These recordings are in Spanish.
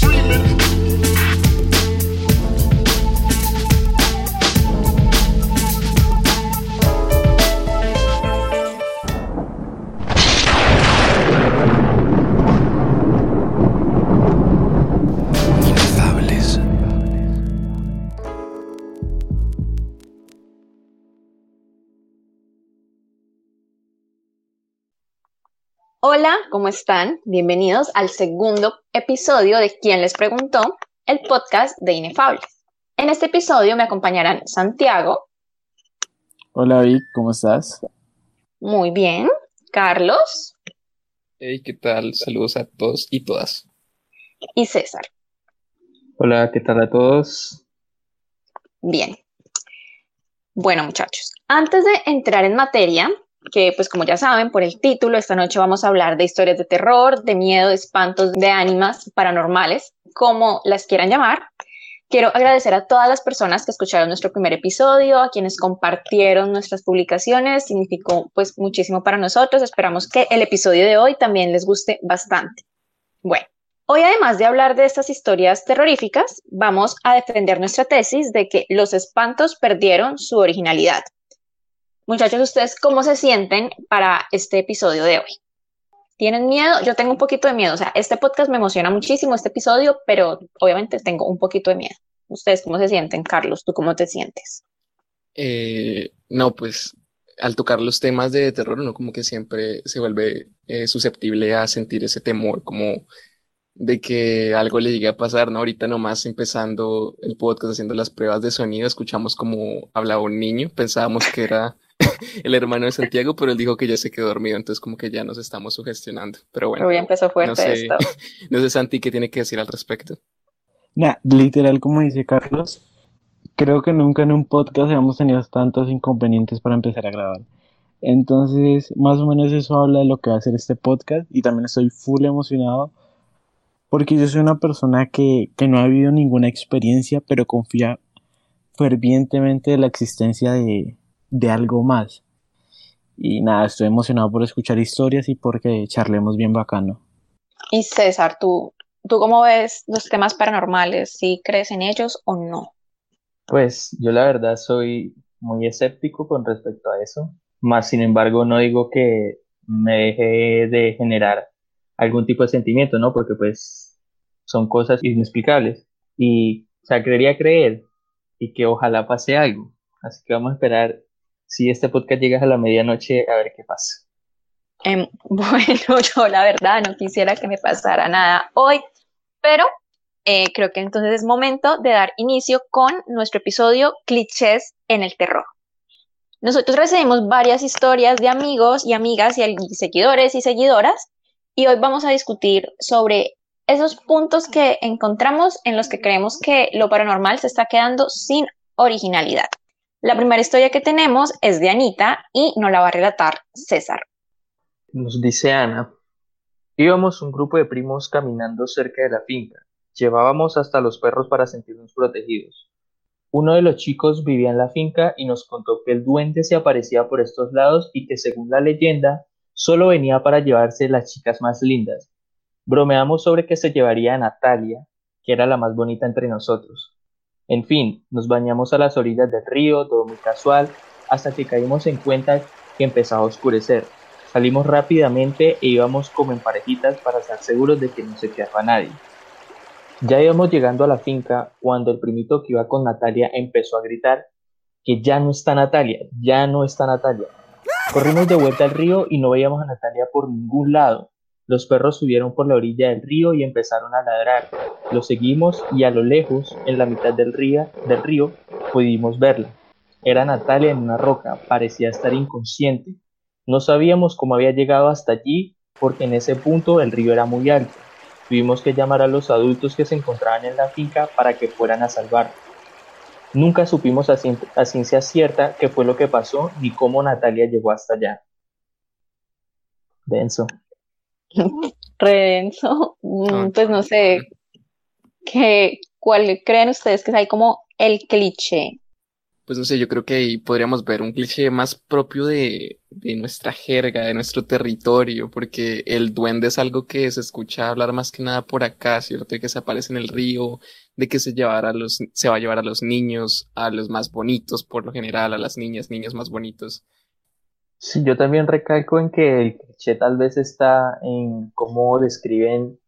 Breathing. Hola, ¿cómo están? Bienvenidos al segundo episodio de ¿Quién les preguntó? El podcast de Inefables. En este episodio me acompañarán Santiago. Hola Vic, ¿cómo estás? Muy bien. Carlos. Hey, ¿qué tal? Saludos a todos y todas. Y César. Hola, ¿qué tal a todos? Bien. Bueno, muchachos, antes de entrar en materia, que pues como ya saben por el título, esta noche vamos a hablar de historias de terror, de miedo, de espantos, de ánimas paranormales, como las quieran llamar. Quiero agradecer a todas las personas que escucharon nuestro primer episodio, a quienes compartieron nuestras publicaciones, significó pues muchísimo para nosotros. Esperamos que el episodio de hoy también les guste bastante. Bueno, hoy además de hablar de estas historias terroríficas, vamos a defender nuestra tesis de que los espantos perdieron su originalidad Muchachos, ¿ustedes cómo se sienten para este episodio de hoy? ¿Tienen miedo? Yo tengo un poquito de miedo. O sea, este podcast me emociona muchísimo, este episodio, pero obviamente tengo un poquito de miedo. ¿Ustedes cómo se sienten, Carlos? ¿Tú cómo te sientes? Eh, no, pues al tocar los temas de terror, uno como que siempre se vuelve eh, susceptible a sentir ese temor, como de que algo le llegue a pasar, ¿no? Ahorita nomás empezando el podcast, haciendo las pruebas de sonido, escuchamos como hablaba un niño, pensábamos que era el hermano de Santiago, pero él dijo que ya se quedó dormido, entonces como que ya nos estamos sugestionando. Pero bueno. Hoy empezó fuerte no sé, esto. No sé, Santi, ¿qué tiene que decir al respecto? Nah, literal, como dice Carlos, creo que nunca en un podcast hemos tenido tantos inconvenientes para empezar a grabar. Entonces, más o menos eso habla de lo que va a ser este podcast y también estoy full emocionado porque yo soy una persona que, que no ha vivido ninguna experiencia, pero confía fervientemente en la existencia de, de algo más. Y nada, estoy emocionado por escuchar historias y porque charlemos bien bacano. Y César, ¿tú, ¿tú cómo ves los temas paranormales? ¿Si crees en ellos o no? Pues yo la verdad soy muy escéptico con respecto a eso. Más sin embargo, no digo que me deje de generar algún tipo de sentimiento, ¿no? Porque pues son cosas inexplicables. Y, o sea, creería creer y que ojalá pase algo. Así que vamos a esperar si este podcast llega a la medianoche, a ver qué pasa. Em, bueno, yo la verdad no quisiera que me pasara nada hoy, pero eh, creo que entonces es momento de dar inicio con nuestro episodio Clichés en el Terror. Nosotros recibimos varias historias de amigos y amigas y seguidores y seguidoras y hoy vamos a discutir sobre esos puntos que encontramos en los que creemos que lo paranormal se está quedando sin originalidad. La primera historia que tenemos es de Anita y nos la va a relatar César. Nos dice Ana. Íbamos un grupo de primos caminando cerca de la finca. Llevábamos hasta los perros para sentirnos protegidos. Uno de los chicos vivía en la finca y nos contó que el duende se aparecía por estos lados y que según la leyenda solo venía para llevarse las chicas más lindas. Bromeamos sobre que se llevaría a Natalia, que era la más bonita entre nosotros. En fin, nos bañamos a las orillas del río, todo muy casual, hasta que caímos en cuenta que empezaba a oscurecer. Salimos rápidamente e íbamos como en parejitas para estar seguros de que no se quedaba nadie. Ya íbamos llegando a la finca cuando el primito que iba con Natalia empezó a gritar que ya no está Natalia, ya no está Natalia. Corrimos de vuelta al río y no veíamos a Natalia por ningún lado. Los perros subieron por la orilla del río y empezaron a ladrar. Los seguimos y a lo lejos, en la mitad del río, pudimos verla. Era Natalia en una roca, parecía estar inconsciente. No sabíamos cómo había llegado hasta allí porque en ese punto el río era muy alto. Tuvimos que llamar a los adultos que se encontraban en la finca para que fueran a salvarla. Nunca supimos a, a ciencia cierta qué fue lo que pasó ni cómo Natalia llegó hasta allá. Denso. Redenso, mm, pues no sé, ¿qué, ¿cuál creen ustedes que es ahí como el cliché? pues no sé, yo creo que ahí podríamos ver un cliché más propio de, de nuestra jerga, de nuestro territorio, porque el duende es algo que se escucha hablar más que nada por acá, ¿cierto? De que se aparece en el río, de que se, llevará a los, se va a llevar a los niños, a los más bonitos por lo general, a las niñas, niños más bonitos. Sí, yo también recalco en que el cliché tal vez está en cómo describen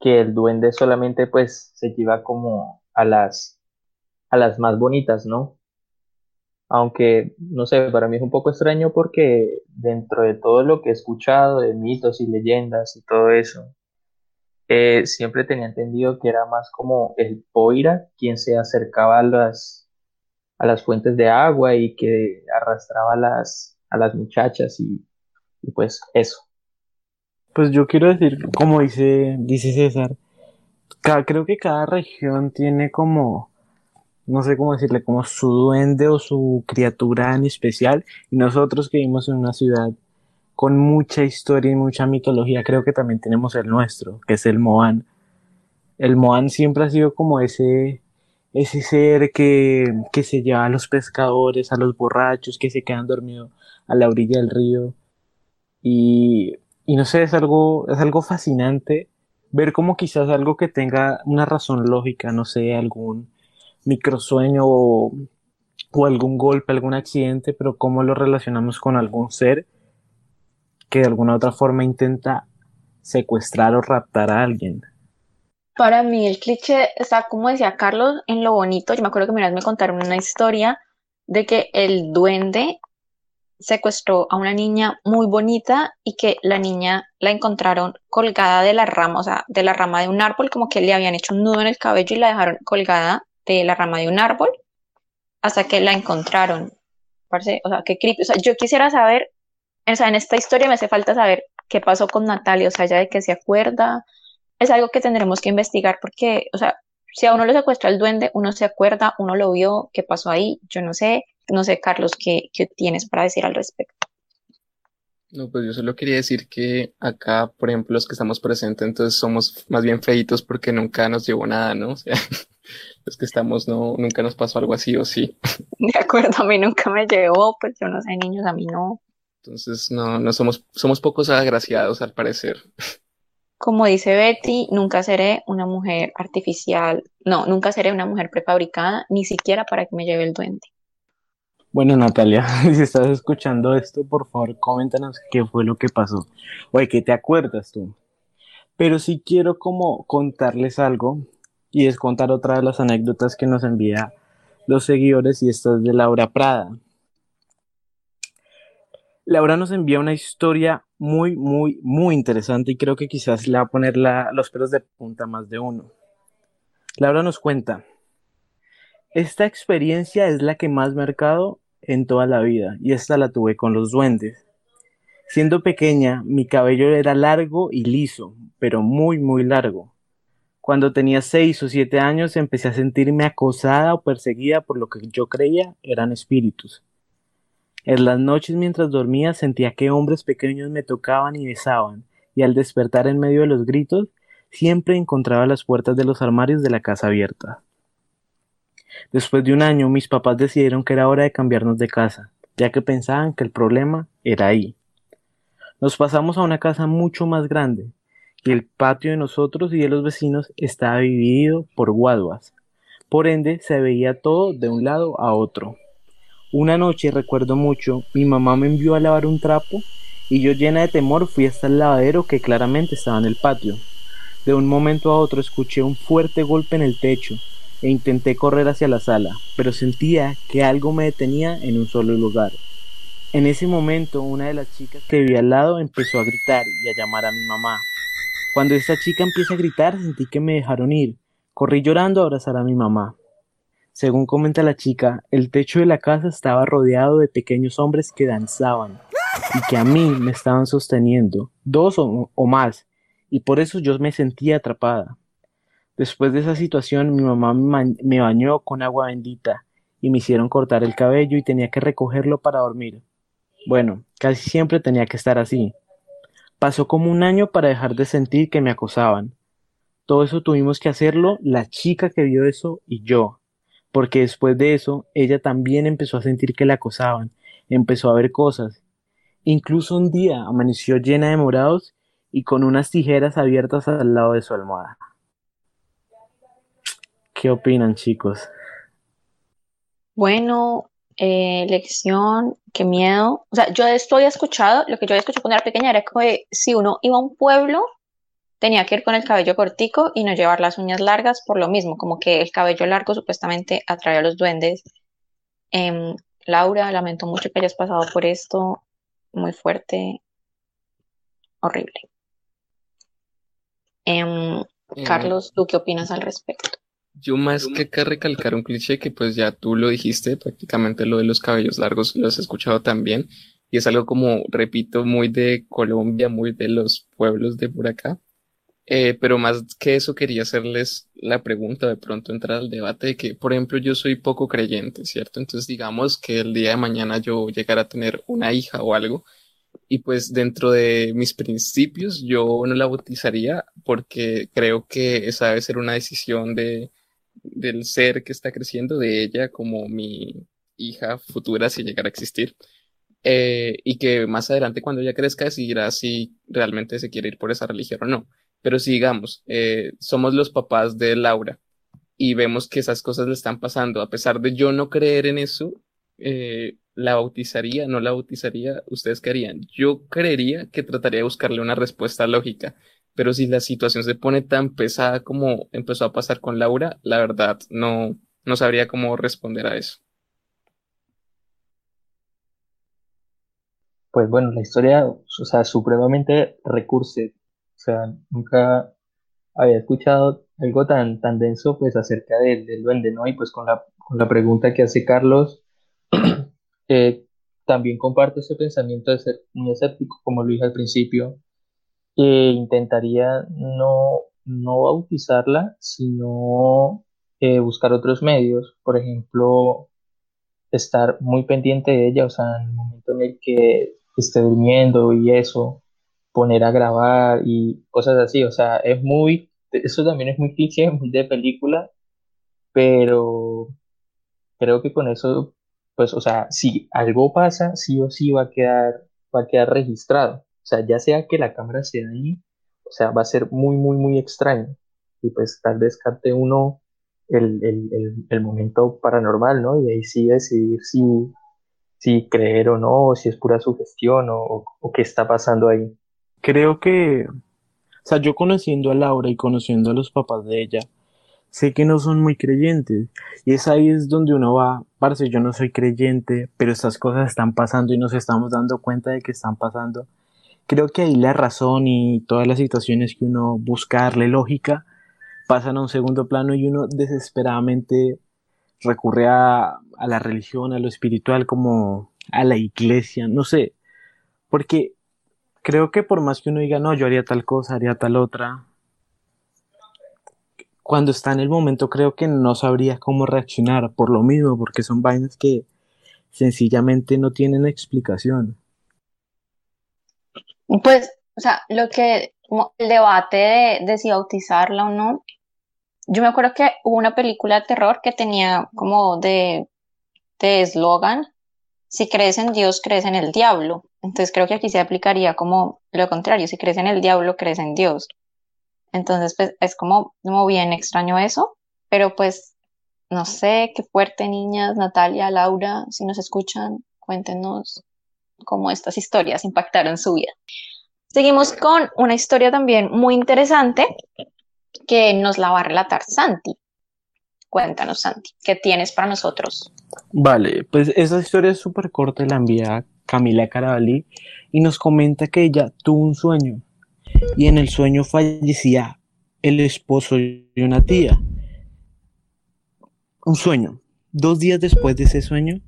que el duende solamente pues se lleva como a las a las más bonitas, ¿no? Aunque, no sé, para mí es un poco extraño porque dentro de todo lo que he escuchado de mitos y leyendas y todo eso, eh, siempre tenía entendido que era más como el Poira quien se acercaba a las, a las fuentes de agua y que arrastraba las, a las muchachas y, y pues eso. Pues yo quiero decir, como dice, dice César, ca- creo que cada región tiene como, no sé cómo decirle, como su duende o su criatura en especial. Y nosotros que vivimos en una ciudad con mucha historia y mucha mitología, creo que también tenemos el nuestro, que es el Moan. El Moan siempre ha sido como ese, ese ser que, que se lleva a los pescadores, a los borrachos, que se quedan dormidos a la orilla del río. Y, y no sé, es algo, es algo fascinante ver como quizás algo que tenga una razón lógica, no sé, algún microsueño o, o algún golpe, algún accidente, pero cómo lo relacionamos con algún ser que de alguna otra forma intenta secuestrar o raptar a alguien. Para mí el cliché está, como decía Carlos, en lo bonito. Yo me acuerdo que una me contaron una historia de que el duende secuestró a una niña muy bonita y que la niña la encontraron colgada de la rama, o sea, de la rama de un árbol, como que le habían hecho un nudo en el cabello y la dejaron colgada de la rama de un árbol hasta que la encontraron. Parce, o sea, qué creepy. O sea, yo quisiera saber, o sea, en esta historia me hace falta saber qué pasó con Natalia, o sea, ya de qué se acuerda. Es algo que tendremos que investigar porque, o sea, si a uno lo secuestra el duende, uno se acuerda, uno lo vio, qué pasó ahí, yo no sé, no sé, Carlos, qué, qué tienes para decir al respecto. No, pues yo solo quería decir que acá, por ejemplo, los que estamos presentes, entonces somos más bien feitos porque nunca nos llevó nada, ¿no? O sea, los que estamos, no, nunca nos pasó algo así o sí. De acuerdo, a mí nunca me llevó, pues yo no sé, niños, a mí no. Entonces, no, no somos, somos pocos agraciados al parecer. Como dice Betty, nunca seré una mujer artificial, no, nunca seré una mujer prefabricada, ni siquiera para que me lleve el duende. Bueno, Natalia, si estás escuchando esto, por favor, coméntanos qué fue lo que pasó. Oye, ¿qué te acuerdas tú? Pero sí quiero como contarles algo y es contar otra de las anécdotas que nos envía los seguidores y esta es de Laura Prada. Laura nos envía una historia muy, muy, muy interesante y creo que quizás le va a poner la- los pelos de punta más de uno. Laura nos cuenta, esta experiencia es la que más marcado en toda la vida y esta la tuve con los duendes. Siendo pequeña, mi cabello era largo y liso, pero muy, muy largo. Cuando tenía seis o siete años empecé a sentirme acosada o perseguida por lo que yo creía eran espíritus. En las noches mientras dormía sentía que hombres pequeños me tocaban y besaban, y al despertar en medio de los gritos, siempre encontraba las puertas de los armarios de la casa abiertas. Después de un año, mis papás decidieron que era hora de cambiarnos de casa, ya que pensaban que el problema era ahí. Nos pasamos a una casa mucho más grande, y el patio de nosotros y de los vecinos estaba dividido por guaduas. Por ende, se veía todo de un lado a otro. Una noche, recuerdo mucho, mi mamá me envió a lavar un trapo y yo llena de temor fui hasta el lavadero que claramente estaba en el patio. De un momento a otro escuché un fuerte golpe en el techo e intenté correr hacia la sala, pero sentía que algo me detenía en un solo lugar. En ese momento, una de las chicas que vivía al lado empezó a gritar y a llamar a mi mamá. Cuando esta chica empieza a gritar, sentí que me dejaron ir. Corrí llorando a abrazar a mi mamá. Según comenta la chica, el techo de la casa estaba rodeado de pequeños hombres que danzaban y que a mí me estaban sosteniendo, dos o, o más, y por eso yo me sentía atrapada. Después de esa situación, mi mamá me, bañó con agua bendita y me hicieron cortar el cabello y tenía que recogerlo para dormir. Bueno, casi siempre tenía que estar así. Pasó como un año para dejar de sentir que me acosaban. Todo eso tuvimos que hacerlo la chica que vio eso y yo. porque después de eso ella también empezó a sentir que la acosaban, empezó a ver cosas. Incluso un día amaneció llena de morados y con unas tijeras abiertas al lado de su almohada. ¿Qué opinan, chicos? Bueno, eh, lección, qué miedo. O sea, yo esto había escuchado, lo que yo había escuchado cuando era pequeña era que si uno iba a un pueblo, tenía que ir con el cabello cortico y no llevar las uñas largas por lo mismo, como que el cabello largo supuestamente atrae a los duendes. Em, Laura, lamento mucho que hayas pasado por esto, muy fuerte, horrible. Em, Eh, Carlos, ¿tú qué opinas al respecto? Yo más que acá recalcar un cliché que pues ya tú lo dijiste, prácticamente lo de los cabellos largos lo has escuchado también y es algo como, repito, muy de Colombia, muy de los pueblos de por acá. Eh, pero más que eso quería hacerles la pregunta, de pronto entrar al debate de que, por ejemplo, yo soy poco creyente, ¿cierto? Entonces digamos que el día de mañana yo llegara a tener una hija o algo y pues dentro de mis principios yo no la bautizaría porque creo que esa debe ser una decisión de del ser que está creciendo, de ella como mi hija futura si llegara a existir. Eh, y que más adelante cuando ella crezca decidirá si realmente se quiere ir por esa religión o no. Pero si digamos, eh, somos los papás de Laura y vemos que esas cosas le están pasando, a pesar de yo no creer en eso, eh, ¿la bautizaría? ¿No la bautizaría? ¿Ustedes qué harían? Yo creería que trataría de buscarle una respuesta lógica. Pero si la situación se pone tan pesada como empezó a pasar con Laura, la verdad no, no sabría cómo responder a eso. Pues bueno, la historia, o sea, supremamente recursive. O sea, nunca había escuchado algo tan, tan denso pues acerca del, del duende, ¿no? Y pues con la, con la pregunta que hace Carlos, eh, también comparto ese pensamiento de ser muy escéptico, como lo dije al principio, e intentaría no, no bautizarla, sino eh, buscar otros medios, por ejemplo, estar muy pendiente de ella, o sea, en el momento en el que esté durmiendo y eso, poner a grabar y cosas así, o sea, es muy, eso también es muy cliché, de película, pero creo que con eso, pues, o sea, si algo pasa, sí o sí va a quedar, va a quedar registrado, sea, ya sea que la cámara se dañe, o sea, va a ser muy, muy, muy extraño, y pues tal vez capte uno el, el, el, el momento paranormal, ¿no? Y ahí sí decidir si, si creer o no, o si es pura sugestión o, o, o qué está pasando ahí. Creo que, o sea, yo conociendo a Laura y conociendo a los papás de ella, sé que no son muy creyentes. Y es ahí es donde uno va, parce, yo no soy creyente, pero estas cosas están pasando y nos estamos dando cuenta de que están pasando. Creo que ahí la razón y todas las situaciones que uno busca darle lógica pasan a un segundo plano y uno desesperadamente recurre a, a la religión, a lo espiritual, como a la iglesia, no sé, porque creo que por más que uno diga, no, yo haría tal cosa, haría tal otra, cuando está en el momento creo que no sabría cómo reaccionar por lo mismo, porque son vainas que sencillamente no tienen explicación. Pues, o sea, lo que, el debate de, de si bautizarla o no, yo me acuerdo que hubo una película de terror que tenía como de de eslogan, si crees en Dios, crees en el diablo. Entonces creo que aquí se aplicaría como lo contrario, si crees en el diablo, crees en Dios. Entonces, pues es como, como bien extraño eso, pero pues no sé, qué fuerte, niñas, Natalia, Laura, si nos escuchan, cuéntenos cómo estas historias impactaron su vida. Seguimos con una historia también muy interesante que nos la va a relatar Santi. Cuéntanos, Santi, ¿qué tienes para nosotros? Vale, pues esa historia es súper corta, la envía Camila Carabalí y nos comenta que ella tuvo un sueño y en el sueño fallecía el esposo de una tía. Un sueño. Dos días después de ese sueño,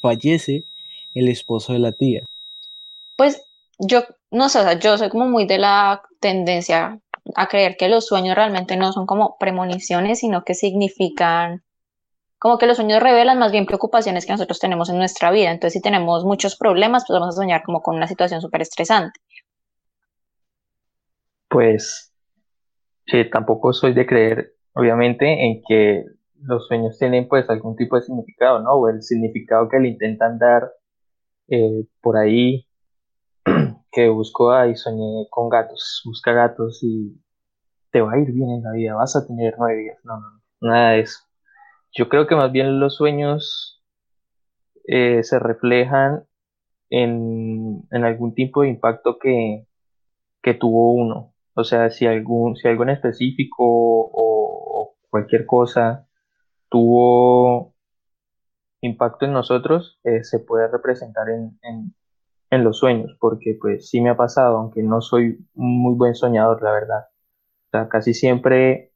fallece el esposo de la tía. Pues yo, no sé, o sea, yo soy como muy de la tendencia a creer que los sueños realmente no son como premoniciones, sino que significan como que los sueños revelan más bien preocupaciones que nosotros tenemos en nuestra vida. Entonces, si tenemos muchos problemas, pues vamos a soñar como con una situación súper estresante. Pues eh, tampoco soy de creer, obviamente, en que los sueños tienen pues algún tipo de significado, ¿no? O el significado que le intentan dar eh, por ahí, que busco ahí, soñé con gatos, busca gatos y te va a ir bien en la vida, vas a tener nueve días. No, no, nada de eso. Yo creo que más bien los sueños eh, se reflejan en, en, algún tipo de impacto que, que tuvo uno. O sea, si algún, si algo en específico o, cualquier cosa tuvo impacto en nosotros, eh, se puede representar en, en, los sueños, porque pues sí me ha pasado, aunque no soy muy buen soñador, la verdad. O sea, casi siempre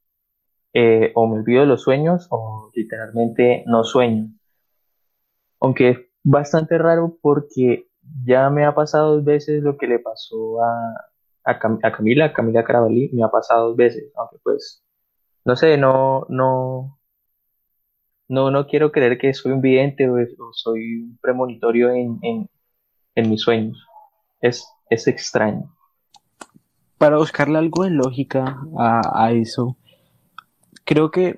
eh, o me olvido de los sueños o literalmente no sueño. Aunque es bastante raro porque ya me ha pasado dos veces lo que le pasó a, a, Camila, Camila Carabalí, me ha pasado dos veces, aunque pues, no sé, no, no, no, no quiero creer que soy un vidente o, soy un premonitorio en, en, mis sueños. Es, es extraño. Para buscarle algo de lógica a, a eso, creo que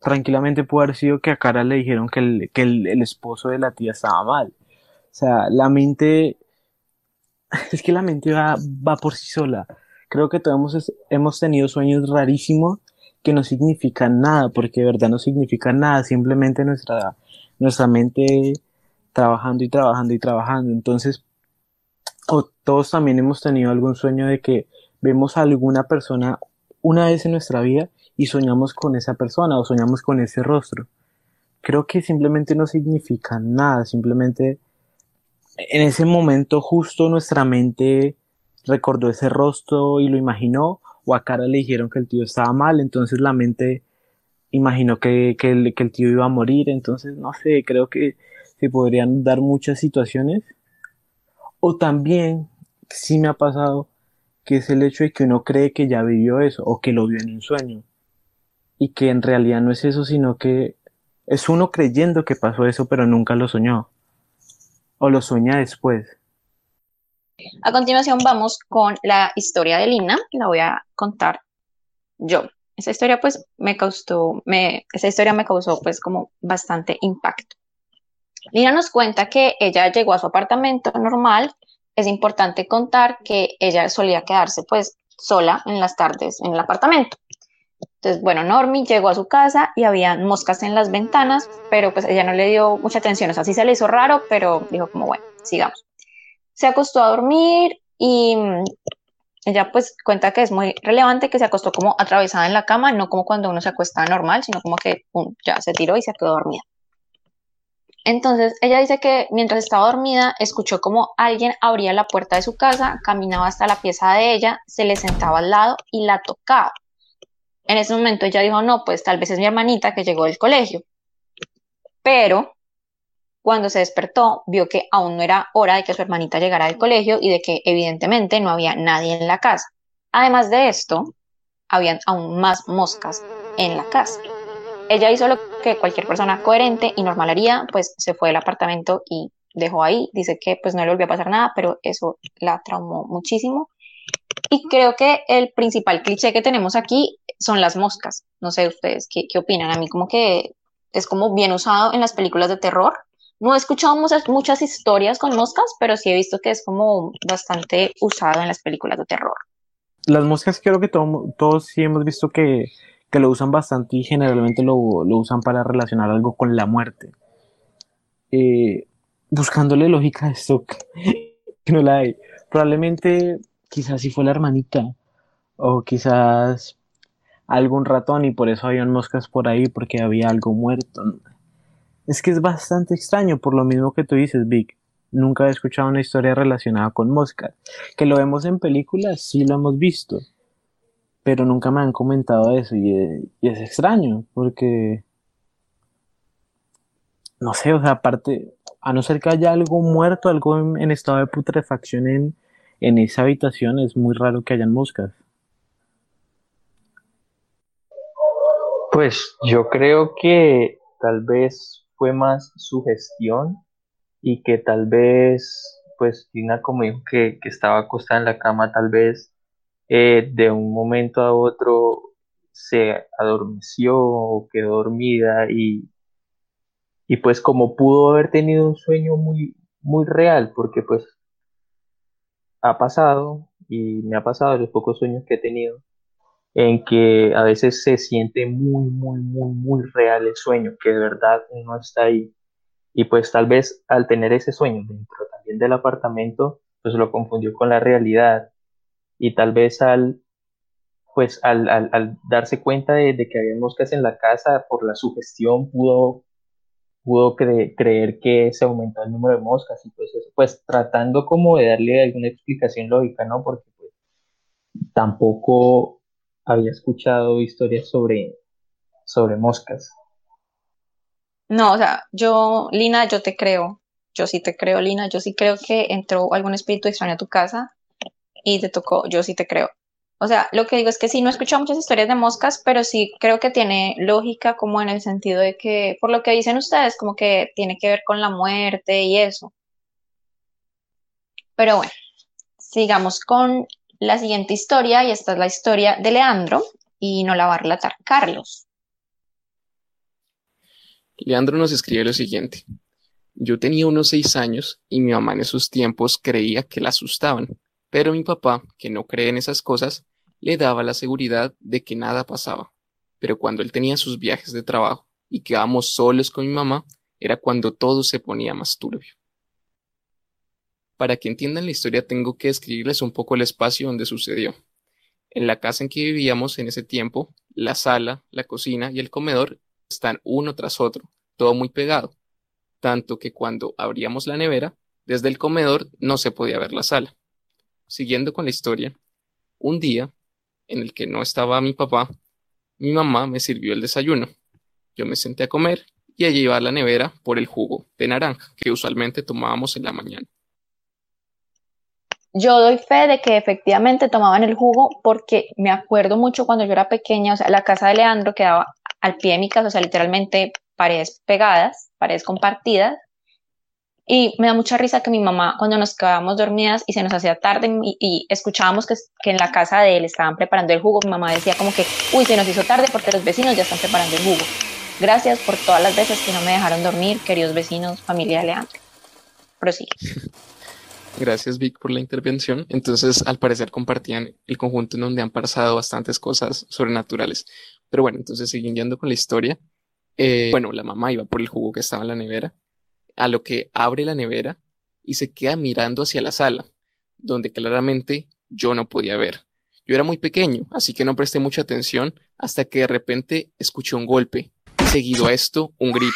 tranquilamente puede haber sido que a Cara le dijeron que el, que el, esposo de la tía estaba mal. O sea, la mente, es que la mente va, va por sí sola. Creo que todos hemos, tenido sueños rarísimos que no significan nada, porque de verdad no significan nada, simplemente nuestra, nuestra mente trabajando y trabajando y trabajando. Entonces, o todos también hemos tenido algún sueño de que vemos a alguna persona una vez en nuestra vida y soñamos con esa persona o soñamos con ese rostro. Creo que simplemente no significa nada, simplemente en ese momento justo nuestra mente recordó ese rostro y lo imaginó, o a cara le dijeron que el tío estaba mal, entonces la mente imaginó que, que, el, que el tío iba a morir, entonces no sé, creo que se podrían dar muchas situaciones. O también, sí me ha pasado, que es el hecho de que uno cree que ya vivió eso o que lo vio en un sueño y que en realidad no es eso, sino que es uno creyendo que pasó eso, pero nunca lo soñó. O lo soña después. A continuación vamos con la historia de Lina, la voy a contar yo. Esa historia pues me causó, me, esa historia me causó pues como bastante impacto. Lina nos cuenta que ella llegó a su apartamento normal. Es importante contar que ella solía quedarse pues sola en las tardes en el apartamento. Entonces, bueno, Normi llegó a su casa y había moscas en las ventanas, pero pues ella no le dio mucha atención, o sea, sí se le hizo raro, pero dijo como, bueno, sigamos. Se acostó a dormir y mm, ella pues cuenta que es muy relevante que se acostó como atravesada en la cama, no como cuando uno se acuesta normal, sino como que ya se tiró y se quedó dormida. Entonces ella dice que mientras estaba dormida escuchó como alguien abría la puerta de su casa, caminaba hasta la pieza de ella, se le sentaba al lado y la tocaba. En ese momento ella dijo, no, pues tal vez es mi hermanita que llegó del colegio. Pero cuando se despertó, vio que aún no era hora de que su hermanita llegara del colegio y de que evidentemente no había nadie en la casa. Además de esto, habían aún más moscas en la casa. Ella hizo lo que cualquier persona coherente y normal haría, pues se fue del apartamento y dejó ahí. Dice que pues no le volvió a pasar nada, pero eso la traumó muchísimo. Y creo que el principal cliché que tenemos aquí son las moscas. No sé ustedes qué, qué opinan. A mí como que es como bien usado en las películas de terror. No he escuchado muchas, muchas historias con moscas, pero sí he visto que es como bastante usado en las películas de terror. Las moscas creo que todos sí hemos visto que, que, lo usan bastante y generalmente lo, lo, usan para relacionar algo con la muerte. Eh, buscándole lógica a esto, que no la hay. Probablemente quizás si fue la hermanita o quizás algún ratón y por eso habían moscas por ahí porque había algo muerto. Es que es bastante extraño, por lo mismo que tú dices, Vic. Nunca he escuchado una historia relacionada con moscas. Que lo vemos en películas, sí lo hemos visto. Pero nunca me han comentado eso y, es extraño porque... No sé, o sea, aparte, a no ser que haya algo muerto, algo en, estado de putrefacción en, en esa habitación, es muy raro que hayan moscas. Pues yo creo que tal vez fue más su gestión y que tal vez, pues Tina como dijo que, estaba acostada en la cama, tal vez eh, de un momento a otro se adormeció o quedó dormida y, y pues como pudo haber tenido un sueño muy, muy real, porque pues ha pasado y me ha pasado los pocos sueños que he tenido, en que a veces se siente muy, muy, muy, muy real el sueño, que de verdad uno está ahí. Y pues tal vez al tener ese sueño dentro también del apartamento, pues lo confundió con la realidad. Y tal vez al, pues al, al, darse cuenta de, que había moscas en la casa por la sugestión, pudo, pudo creer que se aumentó el número de moscas y pues pues tratando como de darle alguna explicación lógica, ¿no? Porque pues tampoco había escuchado historias sobre, sobre moscas. No, o sea, yo, Lina, yo te creo. Yo sí te creo, Lina. Yo sí creo que entró algún espíritu extraño a tu casa y te tocó. Yo sí te creo. O sea, lo que digo es que sí, no he escuchado muchas historias de moscas, pero sí creo que tiene lógica como en el sentido de que, por lo que dicen ustedes, como que tiene que ver con la muerte y eso. Pero bueno, sigamos con la siguiente historia y esta es la historia de Leandro y no la va a relatar Carlos. Leandro nos escribe lo siguiente. Yo tenía unos seis años y mi mamá en esos tiempos creía que la asustaban, pero mi papá, que no cree en esas cosas, le daba la seguridad de que nada pasaba. Pero cuando él tenía sus viajes de trabajo y quedábamos solos con mi mamá, era cuando todo se ponía más turbio. Para que entiendan la historia tengo que describirles un poco el espacio donde sucedió. En la casa en que vivíamos en ese tiempo, la sala, la cocina y el comedor están uno tras otro, todo muy pegado, tanto que cuando abríamos la nevera, desde el comedor no se podía ver la sala. Siguiendo con la historia, un día, en el que no estaba mi papá, mi mamá me sirvió el desayuno. Yo me senté a comer y ella iba a la nevera por el jugo de naranja que usualmente tomábamos en la mañana. Yo doy fe de que efectivamente tomaban el jugo porque me acuerdo mucho cuando yo era pequeña, o sea, la casa de Leandro quedaba al pie de mi casa, o sea, literalmente paredes pegadas, paredes compartidas. Y me da mucha risa que mi mamá, cuando nos quedábamos dormidas y se nos hacía tarde y, escuchábamos que, que, en la casa de él estaban preparando el jugo, mi mamá decía como que, uy, se nos hizo tarde porque los vecinos ya están preparando el jugo. Gracias por todas las veces que no me dejaron dormir, queridos vecinos, familia de Leandro. Prosigue. Gracias, Vic, por la intervención. Entonces, al parecer compartían el conjunto en donde han pasado bastantes cosas sobrenaturales. Pero bueno, entonces siguiendo con la historia. Eh, bueno, la mamá iba por el jugo que estaba en la nevera, a lo que abre la nevera y se queda mirando hacia la sala, donde claramente yo no podía ver. Yo era muy pequeño, así que no presté mucha atención hasta que de repente escuché un golpe, seguido a esto un grito.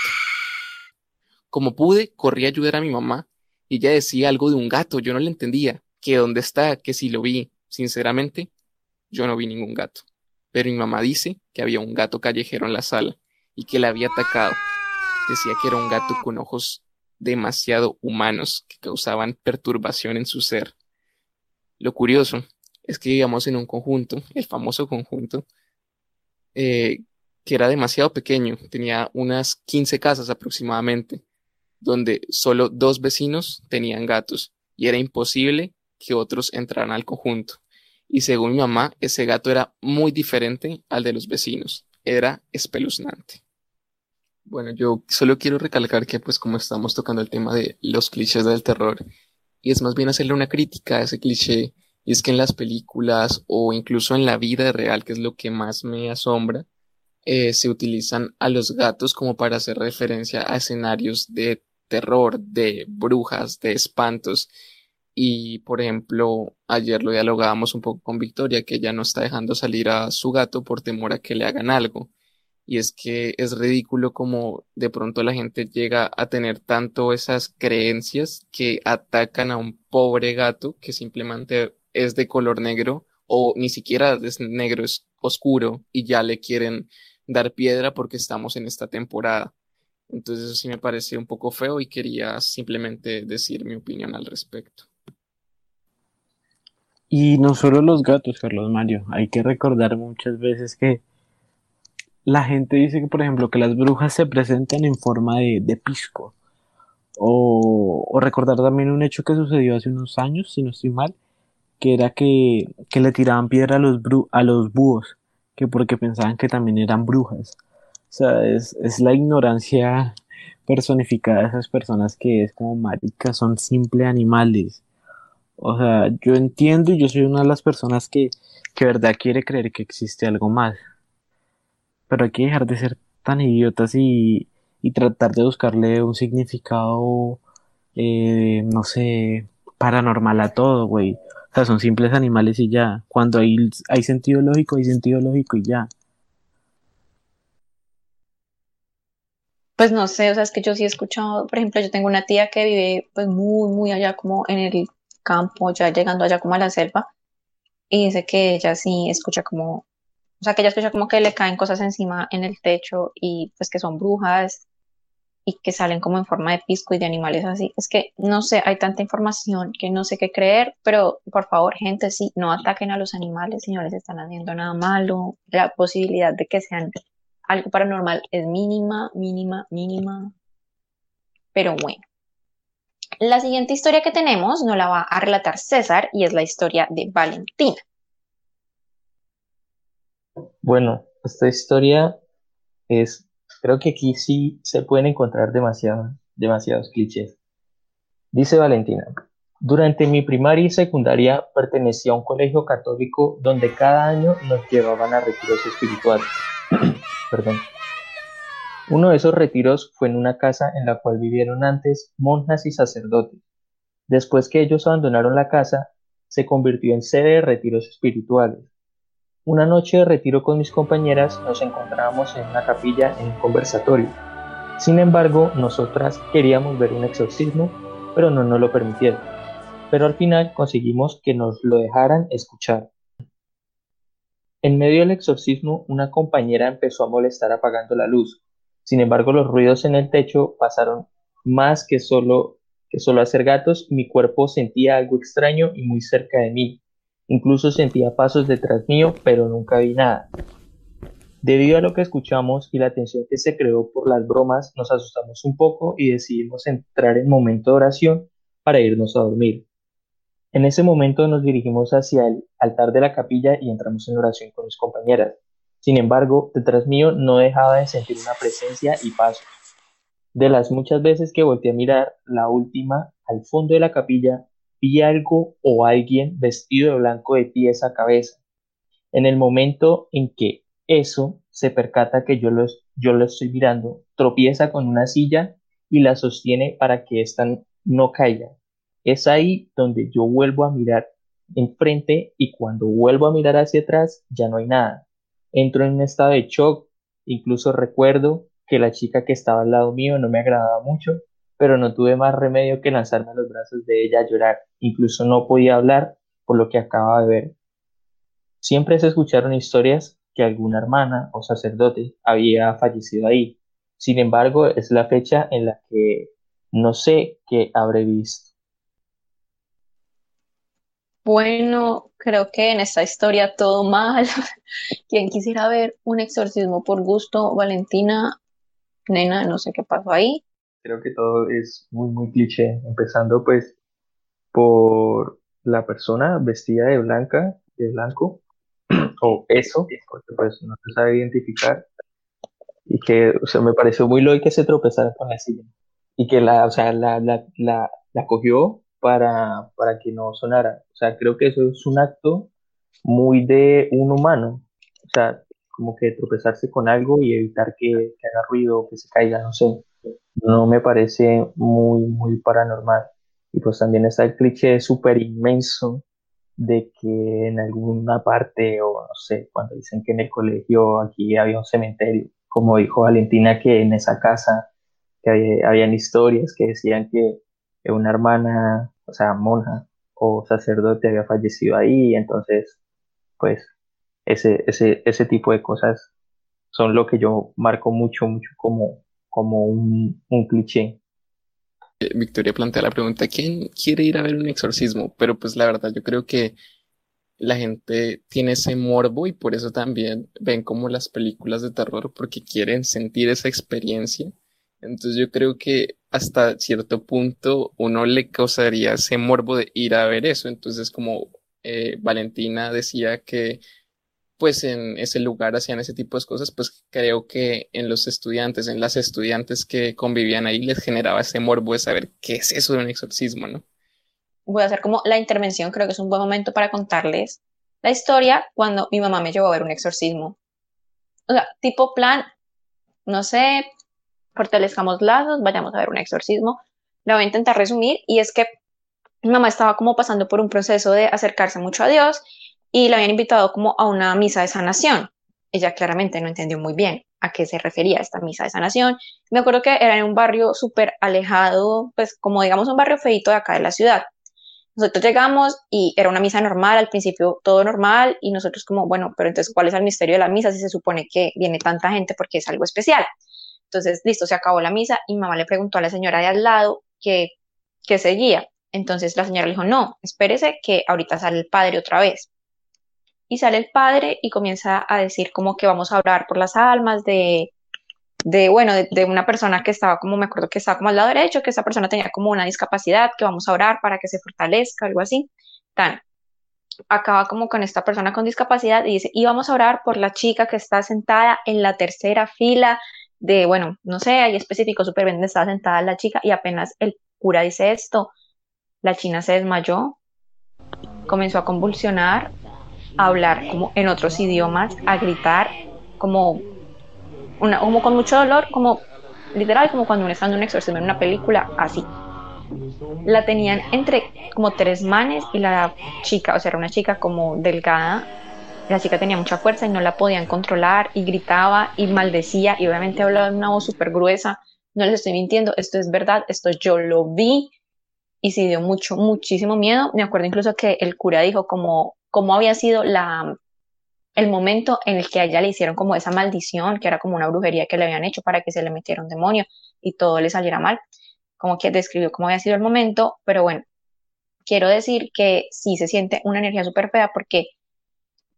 Como pude, corrí a ayudar a mi mamá y ella decía algo de un gato, yo no le entendía, que dónde está, que si lo vi. Sinceramente, yo no vi ningún gato. Pero mi mamá dice que había un gato callejero en la sala y que la había atacado. Decía que era un gato con ojos demasiado humanos que causaban perturbación en su ser. Lo curioso es que vivíamos en un conjunto, el famoso conjunto, eh, que era demasiado pequeño, tenía unas 15 casas aproximadamente, donde solo dos vecinos tenían gatos y era imposible que otros entraran al conjunto. Y según mi mamá, ese gato era muy diferente al de los vecinos, era espeluznante. Bueno, yo solo quiero recalcar que pues como estamos tocando el tema de los clichés del terror, y es más bien hacerle una crítica a ese cliché, y es que en las películas o incluso en la vida real, que es lo que más me asombra, eh, se utilizan a los gatos como para hacer referencia a escenarios de terror, de brujas, de espantos. Y, por ejemplo, ayer lo dialogábamos un poco con Victoria, que ella no está dejando salir a su gato por temor a que le hagan algo. Y es que es ridículo como de pronto la gente llega a tener tanto esas creencias que atacan a un pobre gato que simplemente es de color negro o ni siquiera es negro, es oscuro y ya le quieren dar piedra porque estamos en esta temporada. Entonces eso sí me parece un poco feo y quería simplemente decir mi opinión al respecto. Y no solo los gatos, Carlos Mario, hay que recordar muchas veces que la gente dice que, por ejemplo, que las brujas se presentan en forma de, pisco. O, recordar también un hecho que sucedió hace unos años, si no estoy mal, que era que, le tiraban piedra a los, a los búhos que porque pensaban que también eran brujas. Sea, es, es la ignorancia personificada de esas personas que es como maricas, son simples animales. O sea, yo entiendo y yo soy una de las personas que, que verdad quiere creer que existe algo más. Pero hay que dejar de ser tan idiotas y, y tratar de buscarle un significado, eh, no sé, paranormal a todo, güey. O sea, son simples animales y ya. Cuando hay, hay sentido lógico, hay sentido lógico y ya. Pues no sé, o sea, es que yo sí he escuchado, por ejemplo, yo tengo una tía que vive pues muy, muy allá como en el campo, ya llegando allá como a la selva, y dice que ella sí escucha como, o sea, que ella escucha como que le caen cosas encima en el techo y pues que son brujas y que salen como en forma de pisco y de animales así. Es que no sé, hay tanta información que no sé qué creer, pero por favor, gente, sí, no ataquen a los animales si no les están haciendo nada malo. La posibilidad de que sean algo paranormal es mínima, mínima, mínima. Pero bueno. La siguiente historia que tenemos nos la va a relatar César y es la historia de Valentina. Bueno, esta historia es, creo que aquí sí se pueden encontrar demasiados, demasiados clichés. Dice Valentina, durante mi primaria y secundaria pertenecía a un colegio católico donde cada año nos llevaban a retiros espirituales. Perdón. Uno de esos retiros fue en una casa en la cual vivieron antes monjas y sacerdotes. Después que ellos abandonaron la casa, se convirtió en sede de retiros espirituales. Una noche de retiro con mis compañeras nos encontrábamos en una capilla en un conversatorio. Sin embargo, nosotras queríamos ver un exorcismo, pero no nos lo permitieron. Pero al final conseguimos que nos lo dejaran escuchar. En medio del exorcismo, una compañera empezó a molestar apagando la luz. Sin embargo, los ruidos en el techo pasaron más que solo que solo hacer gatos, mi cuerpo sentía algo extraño y muy cerca de mí. Incluso sentía pasos detrás mío, pero nunca vi nada. Debido a lo que escuchamos y la tensión que se creó por las bromas, nos asustamos un poco y decidimos entrar en momento de oración para irnos a dormir. En ese momento nos dirigimos hacia el altar de la capilla y entramos en oración con mis compañeras. Sin embargo, detrás mío no dejaba de sentir una presencia y pasos. De las muchas veces que volteé a mirar, la última, al fondo de la capilla, vi algo o alguien vestido de blanco de pies a cabeza. En el momento en que eso se percata que yo lo, yo lo estoy mirando, tropieza con una silla y la sostiene para que ésta no caiga. Es ahí donde yo vuelvo a mirar enfrente y cuando vuelvo a mirar hacia atrás ya no hay nada. Entro en un estado de shock, incluso recuerdo que la chica que estaba al lado mío no me agradaba mucho, pero no tuve más remedio que lanzarme a los brazos de ella a llorar. Incluso no podía hablar por lo que acababa de ver. Siempre se escucharon historias que alguna hermana o sacerdote había fallecido ahí. Sin embargo, es la fecha en la que no sé qué habré visto. Bueno, creo que en esta historia todo mal. Quien quisiera ver un exorcismo por gusto, Valentina, nena, no sé qué pasó ahí. Creo que todo es muy, muy cliché, empezando pues por la persona vestida de blanca, de blanco, o eso, porque pues no se sabe identificar, y que, o sea, me pareció muy lógico que se tropezara con la silla, y que la, o sea, la, la, la, la cogió para, para que no sonara. O sea, creo que eso es un acto muy de un humano. O sea, como que tropezarse con algo y evitar que, que haga ruido, que se caiga, no sé. No me parece muy, muy paranormal. Y pues también está el cliché súper inmenso de que en alguna parte, o no sé, cuando dicen que en el colegio aquí había un cementerio, como dijo Valentina, que en esa casa que había, habían historias que decían que una hermana, o sea, monja o sacerdote había fallecido ahí, entonces, pues, ese, ese, ese tipo de cosas son lo que yo marco mucho, mucho como, como un, un cliché. Eh, Victoria plantea la pregunta, ¿quién quiere ir a ver un exorcismo? Pero pues la verdad yo creo que la gente tiene ese morbo y por eso también ven como las películas de terror porque quieren sentir esa experiencia entonces yo creo que hasta cierto punto uno le causaría ese morbo de ir a ver eso. Entonces como eh, Valentina decía que pues en ese lugar hacían ese tipo de cosas, pues creo que en los estudiantes, en las estudiantes que convivían ahí, les generaba ese morbo de saber qué es eso de un exorcismo, ¿no? Voy a hacer como la intervención, creo que es un buen momento para contarles la historia cuando mi mamá me llevó a ver un exorcismo. O sea, tipo plan, no sé, fortalezcamos lazos, vayamos a ver un exorcismo. La voy a intentar resumir y es que mi mamá estaba como pasando por un proceso de acercarse mucho a Dios y la habían invitado como a una misa de sanación. Ella claramente no entendió muy bien a qué se refería esta misa de sanación. Me acuerdo que era en un barrio súper alejado, pues como digamos un barrio feito de acá de la ciudad. Nosotros llegamos y era una misa normal, al principio todo normal, y nosotros como, bueno, pero entonces, ¿cuál es el misterio de la misa si se supone que viene tanta gente porque es algo especial? Entonces, listo, se acabó la misa y mamá le preguntó a la señora de al lado que, que seguía. Entonces la señora le dijo, no, espérese que ahorita sale el padre otra vez. Y sale el padre y comienza a decir como que vamos a orar por las almas de, de bueno, de, una persona que estaba como, me acuerdo que estaba como al lado derecho, que esa persona tenía como una discapacidad, que vamos a orar para que se fortalezca, algo así. Tan, acaba como con esta persona con discapacidad y dice, y vamos a orar por la chica que está sentada en la tercera fila de, bueno, no sé, ahí específico súper bien está sentada la chica y apenas el cura dice esto, la china se desmayó, comenzó a convulsionar, a hablar como en otros idiomas, a gritar como, una, como con mucho dolor, como literal como cuando uno está en un exorcismo en una película, así. La tenían entre como tres manes y la chica, o sea, era una chica como delgada, la chica tenía mucha fuerza y no la podían controlar y gritaba y maldecía y obviamente hablaba en una voz súper gruesa. No les estoy mintiendo, esto es verdad, esto yo lo vi y sí dio mucho, muchísimo miedo. Me acuerdo incluso que el cura dijo como, cómo había sido la, el momento en el que a ella le hicieron como esa maldición, que era como una brujería que le habían hecho para que se le metiera un demonio y todo le saliera mal. Como que describió cómo había sido el momento, pero bueno, quiero decir que sí se siente una energía súper fea porque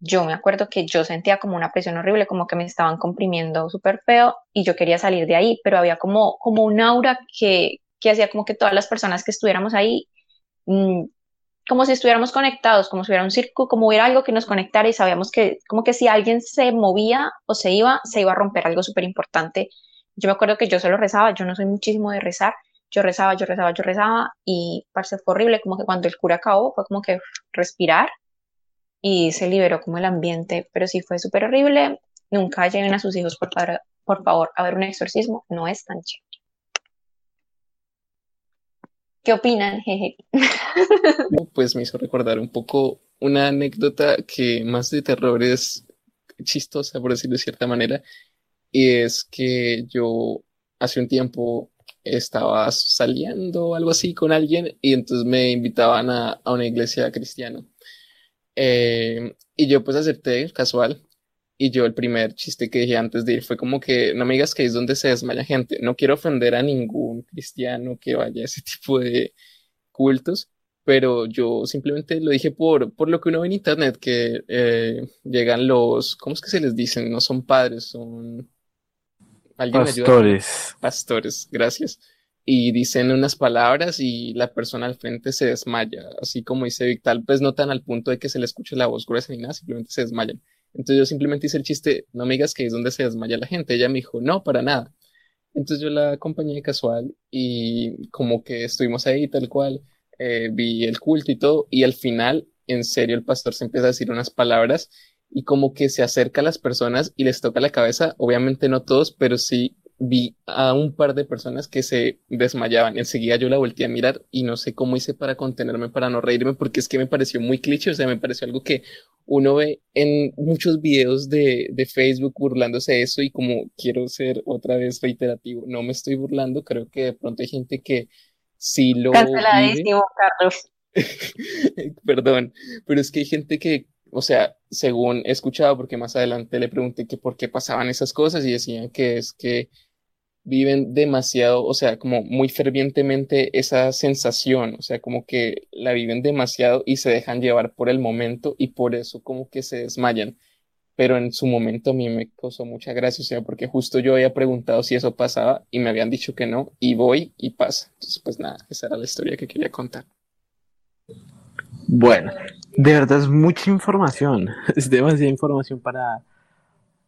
yo me acuerdo que yo sentía como una presión horrible, como que me estaban comprimiendo súper feo y yo quería salir de ahí, pero había como, como un aura que, que hacía como que todas las personas que estuviéramos ahí, mmm, como si estuviéramos conectados, como si hubiera un circo, como hubiera algo que nos conectara y sabíamos que como que si alguien se movía o se iba, se iba a romper algo súper importante. Yo me acuerdo que yo solo rezaba, yo no soy muchísimo de rezar, yo rezaba, yo rezaba, yo rezaba y parece fue horrible, como que cuando el cura acabó fue como que respirar y se liberó como el ambiente, pero sí fue súper horrible. Nunca lleven a sus hijos, por, por favor, a ver un exorcismo, no es tan chévere. ¿Qué opinan? pues me hizo recordar un poco una anécdota que más de terror es chistosa, por decirlo de cierta manera, y es que yo hace un tiempo estaba saliendo algo así con alguien y entonces me invitaban a, a una iglesia cristiana. Eh, y yo pues acepté casual y yo el primer chiste que dije antes de ir fue como que no me digas que es donde se desmaya gente. No quiero ofender a ningún cristiano que vaya a ese tipo de cultos, pero yo simplemente lo dije por, por lo que uno ve en internet, que eh, llegan los, ¿cómo es que se les dicen? No son padres, son... Pastores. Pastores, gracias. Y dicen unas palabras y la persona al frente se desmaya, así como dice Victal, pues no tan al punto de que se le escuche la voz gruesa ni nada, simplemente se desmayan. Entonces yo simplemente hice el chiste, no me digas que es donde se desmaya la gente. Ella me dijo, no, para nada. Entonces yo la acompañé casual y como que estuvimos ahí tal cual, eh, vi el culto y todo, y al final, en serio, el pastor se empieza a decir unas palabras y como que se acerca a las personas y les toca la cabeza, obviamente no todos, pero sí vi a un par de personas que se desmayaban. Enseguida yo la volteé a mirar y no sé cómo hice para contenerme, para no reírme, porque es que me pareció muy cliché, o sea, me pareció algo que uno ve en muchos videos de, de Facebook burlándose de eso y como quiero ser otra vez reiterativo, no me estoy burlando, creo que de pronto hay gente que sí lo... Canceladísimo, Carlos. Perdón, pero es que hay gente que o sea, según he escuchado, porque más adelante le pregunté que por qué pasaban esas cosas y decían que es que viven demasiado, o sea, como muy fervientemente esa sensación, o sea, como que la viven demasiado y se dejan llevar por el momento y por eso como que se desmayan. Pero en su momento a mí me causó mucha gracia, o sea, porque justo yo había preguntado si eso pasaba y me habían dicho que no, y voy y pasa. Entonces, pues nada, esa era la historia que quería contar. Bueno, de verdad es mucha información, es demasiada información para,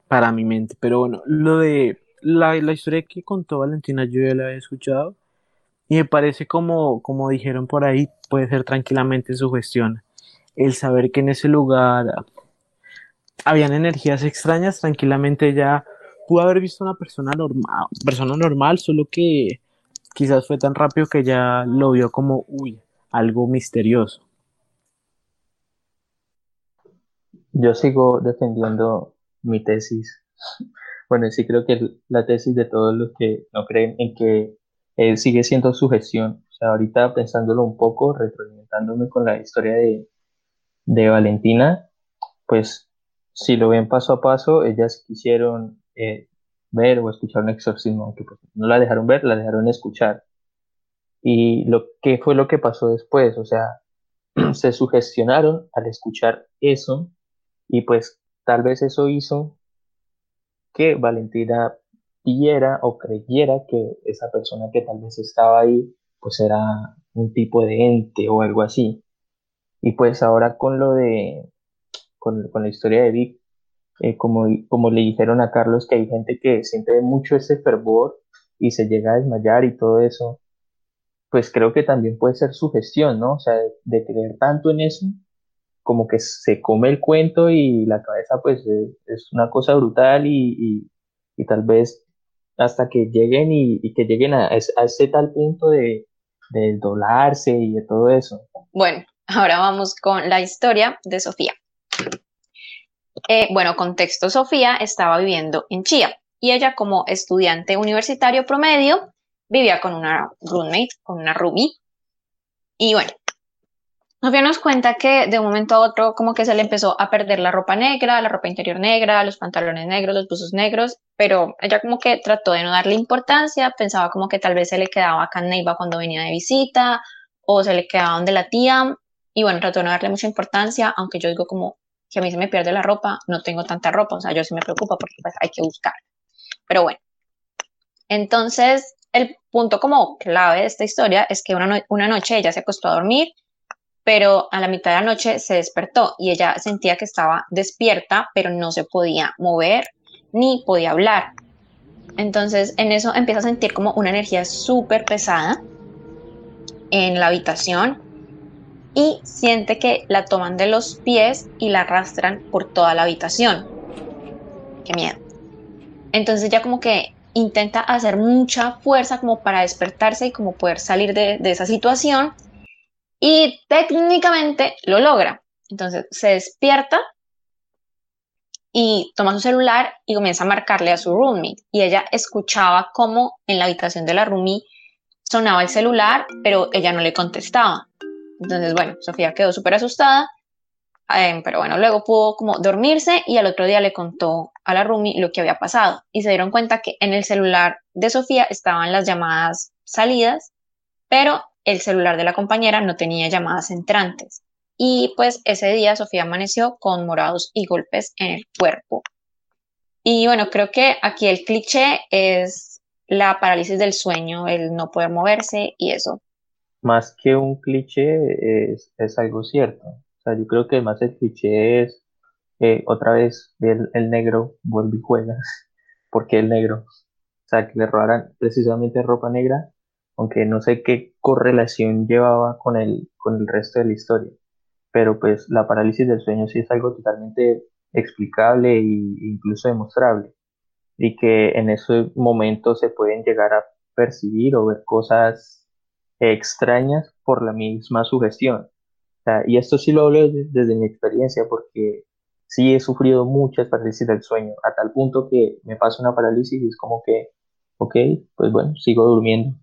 para mi mente, pero bueno, lo de la, la historia que contó Valentina yo ya la había escuchado y me parece como, como dijeron por ahí, puede ser tranquilamente su gestión. El saber que en ese lugar habían energías extrañas, tranquilamente ya pudo haber visto una persona normal, persona normal, solo que quizás fue tan rápido que ya lo vio como, uy, algo misterioso. Yo sigo defendiendo mi tesis. Bueno, sí creo que la tesis de todos los que no creen en que eh, sigue siendo su gestión. O sea, ahorita pensándolo un poco, retroalimentándome con la historia de, de Valentina, pues si lo ven paso a paso, ellas quisieron eh, ver o escuchar un exorcismo, aunque pues, no la dejaron ver, la dejaron escuchar. Y lo que fue lo que pasó después, o sea, se sugestionaron al escuchar eso y pues tal vez eso hizo que Valentina viera o creyera que esa persona que tal vez estaba ahí pues era un tipo de ente o algo así. Y pues ahora con lo de, con, con la historia de Vic, eh, como, como le dijeron a Carlos, que hay gente que siente mucho ese fervor y se llega a desmayar y todo eso, pues creo que también puede ser su gestión, ¿no? O sea, de, creer tanto en eso, como que se come el cuento y la cabeza pues es, una cosa brutal y, y, tal vez hasta que lleguen y, que lleguen a, a, ese tal punto de, de doblarse y de todo eso. Bueno, ahora vamos con la historia de Sofía. Eh, bueno, contexto, Sofía estaba viviendo en Chía y ella como estudiante universitario promedio vivía con una roommate, con una Ruby. Y bueno, Nos cuenta que de un momento a otro como que se le empezó a perder la ropa negra, la ropa interior negra, los pantalones negros, los buzos negros, pero ella como que trató de no darle importancia, pensaba como que tal vez se le quedaba acá en Neiva cuando venía de visita o se le quedaba donde la tía y bueno, trató de no darle mucha importancia, aunque yo digo como, que a mí se me pierde la ropa, no tengo tanta ropa, o sea, yo sí me preocupa porque pues hay que buscar. Pero bueno, entonces el punto como clave de esta historia es que una noche ella se acostó a dormir, pero a la mitad de la noche se despertó y ella sentía que estaba despierta, pero no se podía mover ni podía hablar. Entonces en eso empieza a sentir como una energía súper pesada en la habitación y siente que la toman de los pies y la arrastran por toda la habitación. Qué miedo. Entonces ya como que intenta hacer mucha fuerza como para despertarse y como poder salir de, esa situación y técnicamente lo logra. Entonces se despierta y toma su celular y comienza a marcarle a su roommate. Y ella escuchaba cómo en la habitación de la roomie sonaba el celular, pero ella no le contestaba. Entonces, bueno, Sofía quedó súper asustada, em, pero bueno, luego pudo como dormirse y al otro día le contó a la Rumi lo que había pasado y se dieron cuenta que en el celular de Sofía estaban las llamadas salidas, pero el celular de la compañera no tenía llamadas entrantes. Y pues ese día Sofía amaneció con morados y golpes en el cuerpo. Y bueno, creo que aquí el cliché es la parálisis del sueño, el no poder moverse y eso más que un cliché, es, algo cierto. O sea, yo creo que más el cliché es eh, otra vez el, el, negro vuelve y juega. porque el negro? O sea, que le robaran precisamente ropa negra, aunque no sé qué correlación llevaba con el, con el resto de la historia. Pero pues la parálisis del sueño sí es algo totalmente explicable e incluso demostrable. Y que en ese momento se pueden llegar a percibir o ver cosas extrañas por la misma sugestión. y esto sí lo hablo desde, mi experiencia porque sí he sufrido muchas parálisis del sueño, a tal punto que me pasa una parálisis y es como que, ok, pues bueno, sigo durmiendo,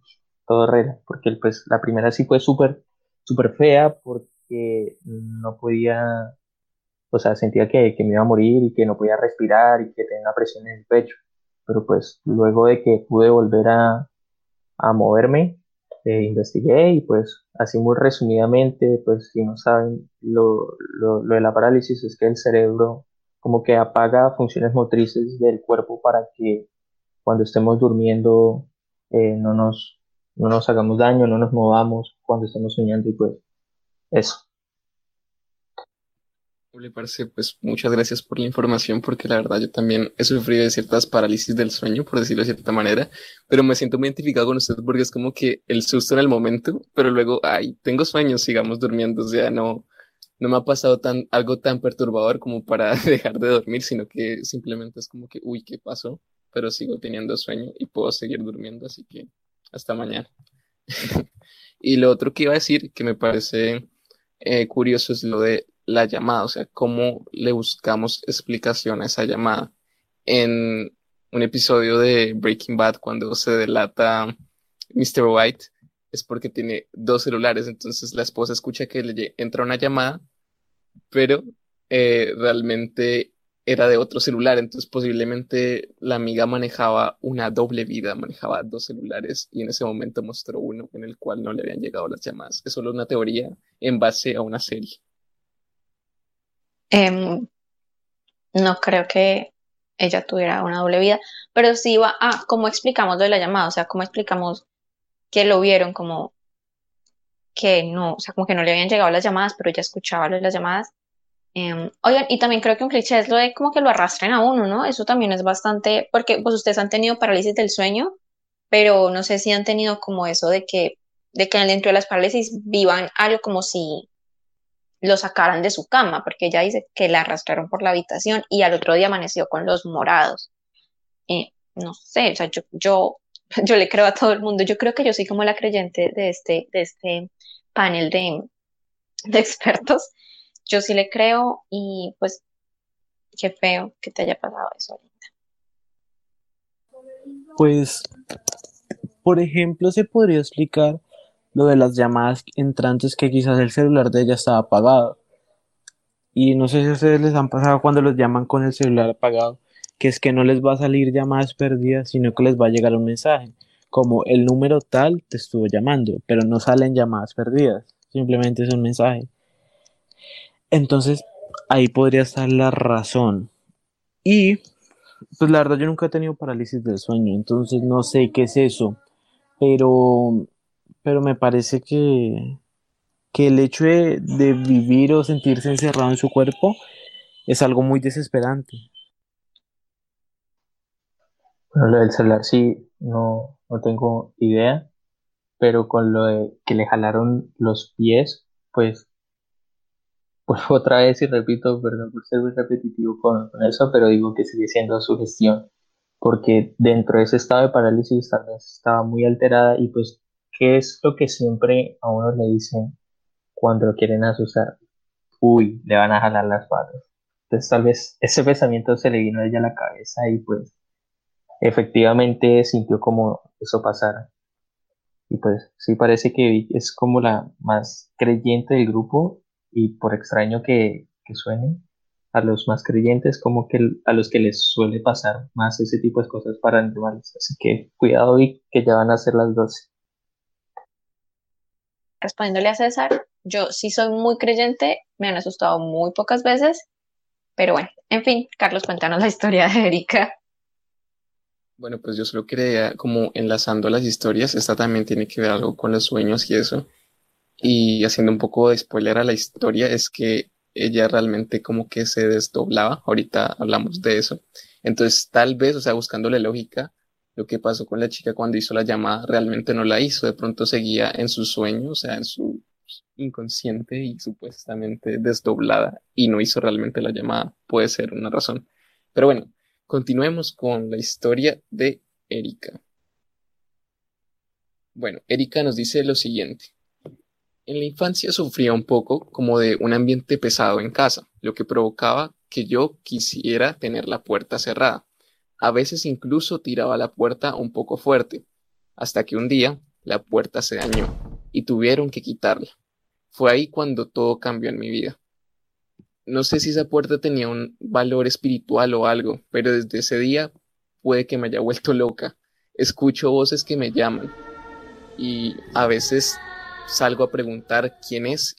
todo regla, porque pues la primera sí fue súper, súper fea porque no podía, o sea, sentía que, que me iba a morir y que no podía respirar y que tenía una presión en el pecho, pero pues luego de que pude volver a, a moverme, eh, investigué y pues así muy resumidamente, pues si no saben, lo, lo, de la parálisis es que el cerebro como que apaga funciones motrices del cuerpo para que cuando estemos durmiendo eh, no, nos, no nos hagamos daño, no nos movamos cuando estemos soñando y pues eso. Me parece, pues muchas gracias por la información, porque la verdad yo también he sufrido de ciertas parálisis del sueño, por decirlo de cierta manera, pero me siento muy identificado con usted porque es como que el susto en el momento, pero luego, ay, tengo sueños, sigamos durmiendo, o sea, no, no me ha pasado tan, algo tan perturbador como para dejar de dormir, sino que simplemente es como que, uy, ¿qué pasó? Pero sigo teniendo sueño y puedo seguir durmiendo, así que hasta mañana. y lo otro que iba a decir, que me parece eh, curioso, es lo de la llamada, o sea, cómo le buscamos explicación a esa llamada. En un episodio de Breaking Bad, cuando se delata Mr. White, es porque tiene dos celulares, entonces la esposa escucha que le entra una llamada, pero eh, realmente era de otro celular, entonces posiblemente la amiga manejaba una doble vida, manejaba dos celulares y en ese momento mostró uno en el cual no le habían llegado las llamadas. Es solo una teoría en base a una serie. Em, no creo que ella tuviera una doble vida, pero sí va a cómo explicamos lo de la llamada, o sea, cómo explicamos que lo vieron como que no, o sea, como que no le habían llegado las llamadas, pero ella escuchaba las llamadas. Em, oigan, y también creo que un cliché es lo de como que lo arrastren a uno, ¿no? Eso también es bastante, porque pues ustedes han tenido parálisis del sueño, pero no sé si han tenido como eso de que, de que dentro de las parálisis vivan algo como si lo sacaran de su cama, porque ella dice que la arrastraron por la habitación y al otro día amaneció con los morados. Eh, no sé, o sea, yo, yo, yo le creo a todo el mundo. Yo creo que yo soy como la creyente de este, de este panel de, de expertos. Yo sí le creo y pues qué feo que te haya pasado eso ahorita. Pues, por ejemplo, se podría explicar lo de las llamadas entrantes que quizás el celular de ella estaba apagado. Y no sé si a ustedes les han pasado cuando los llaman con el celular apagado, que es que no les va a salir llamadas perdidas, sino que les va a llegar un mensaje, como el número tal te estuvo llamando, pero no salen llamadas perdidas, simplemente es un mensaje. Entonces, ahí podría estar la razón. Y, pues la verdad yo nunca he tenido parálisis del sueño, entonces no sé qué es eso, pero pero me parece que, que el hecho de, vivir o sentirse encerrado en su cuerpo es algo muy desesperante. Bueno, lo del celular sí, no, no tengo idea, pero con lo de que le jalaron los pies, pues, pues otra vez y repito, perdón por ser muy repetitivo con, con eso, pero digo que sigue siendo su gestión, porque dentro de ese estado de parálisis vez estaba muy alterada y pues ¿Qué es lo que siempre a uno le dicen cuando lo quieren asustar? Uy, le van a jalar las patas. Entonces tal vez ese pensamiento se le vino a ella a la cabeza y pues efectivamente sintió como eso pasara. Y pues sí parece que es como la más creyente del grupo y por extraño que, que suene, a los más creyentes como que a los que les suele pasar más ese tipo de cosas paranormales. Así que cuidado y que ya van a ser las 12 respondiéndole a César, yo sí soy muy creyente, me han asustado muy pocas veces, pero bueno, en fin, Carlos, cuéntanos la historia de Erika. Bueno, pues yo solo quería, como enlazando las historias, esta también tiene que ver algo con los sueños y eso. Y haciendo un poco de spoiler a la historia, es que ella realmente como que se desdoblaba, ahorita hablamos de eso. Entonces, tal vez, o sea, buscándole lógica, lo que pasó con la chica cuando hizo la llamada realmente no la hizo, de pronto seguía en su sueño, o sea, en su inconsciente y supuestamente desdoblada y no hizo realmente la llamada. Puede ser una razón. Pero bueno, continuemos con la historia de Erika. Bueno, Erika nos dice lo siguiente. En la infancia sufría un poco como de un ambiente pesado en casa, lo que provocaba que yo quisiera tener la puerta cerrada. A veces incluso tiraba la puerta un poco fuerte, hasta que un día la puerta se dañó y tuvieron que quitarla. Fue ahí cuando todo cambió en mi vida. No sé si esa puerta tenía un valor espiritual o algo, pero desde ese día puede que me haya vuelto loca. Escucho voces que me llaman y a veces salgo a preguntar quién es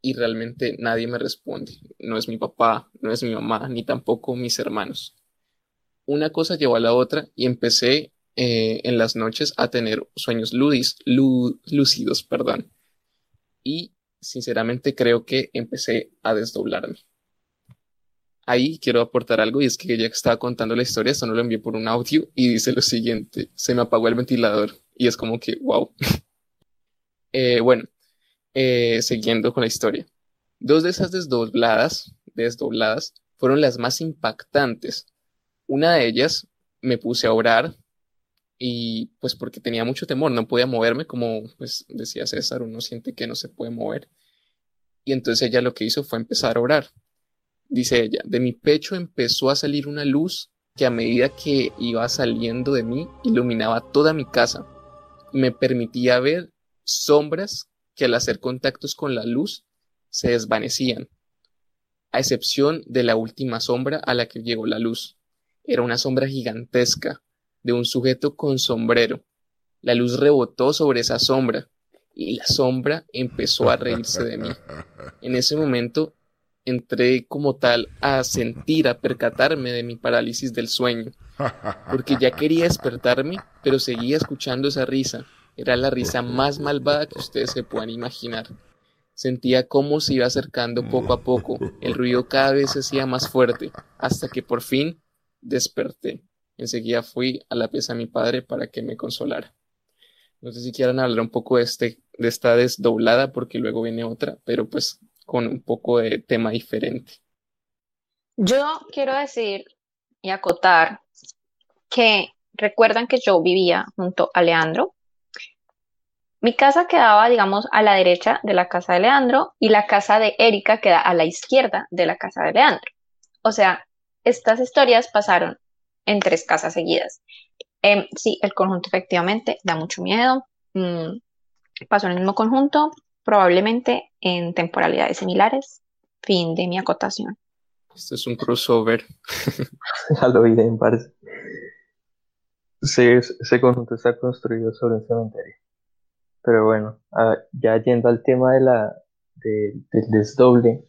y realmente nadie me responde. No es mi papá, no es mi mamá, ni tampoco mis hermanos una cosa llevó a la otra y empecé eh, en las noches a tener sueños ludis, lúcidos, perdón. Y sinceramente creo que empecé a desdoblarme. ahí quiero aportar algo y es que ya que estaba contando la historia, esto no lo envié por un audio y dice lo siguiente, se me apagó el ventilador y es como que, wow. Eh, bueno, eh, siguiendo con la historia. Dos de esas desdobladas, desdobladas fueron las más impactantes. Una de ellas me puse a orar y pues porque tenía mucho temor, no podía moverme, como pues decía César, uno siente que no se puede mover. Y entonces ella lo que hizo fue empezar a orar. Dice ella, de mi pecho empezó a salir una luz que a medida que iba saliendo de mí iluminaba toda mi casa me permitía ver sombras que al hacer contactos con la luz se desvanecían, a excepción de la última sombra a la que llegó la luz. Era una sombra gigantesca, de un sujeto con sombrero. La luz rebotó sobre esa sombra y la sombra empezó a reírse de mí. En ese momento entré como tal a sentir, a percatarme de mi parálisis del sueño, porque ya quería despertarme, pero seguía escuchando esa risa. Era la risa más malvada que ustedes se puedan imaginar. Sentía cómo se iba acercando poco a poco, el ruido cada vez se hacía más fuerte, hasta que por fin desperté. Enseguida fui a la pieza de mi padre para que me consolara. No sé si quieran hablar un poco de, este, de esta desdoblada, porque luego viene otra, pero pues con un poco de tema diferente. Yo quiero decir y acotar que recuerdan que yo vivía junto a Leandro. Mi casa quedaba, digamos, a la derecha de la casa de Leandro y la casa de Erika queda a la izquierda de la casa de Leandro. O sea, estas historias pasaron en tres casas seguidas. Em, sí, el conjunto efectivamente da mucho miedo. Mm, pasó en el mismo conjunto, probablemente en temporalidades similares. Fin de mi acotación. Esto es un crossover. ya lo vi, me parece. Sí, ese conjunto está construido sobre un cementerio. Pero bueno, ya yendo al tema de la, del desdoble,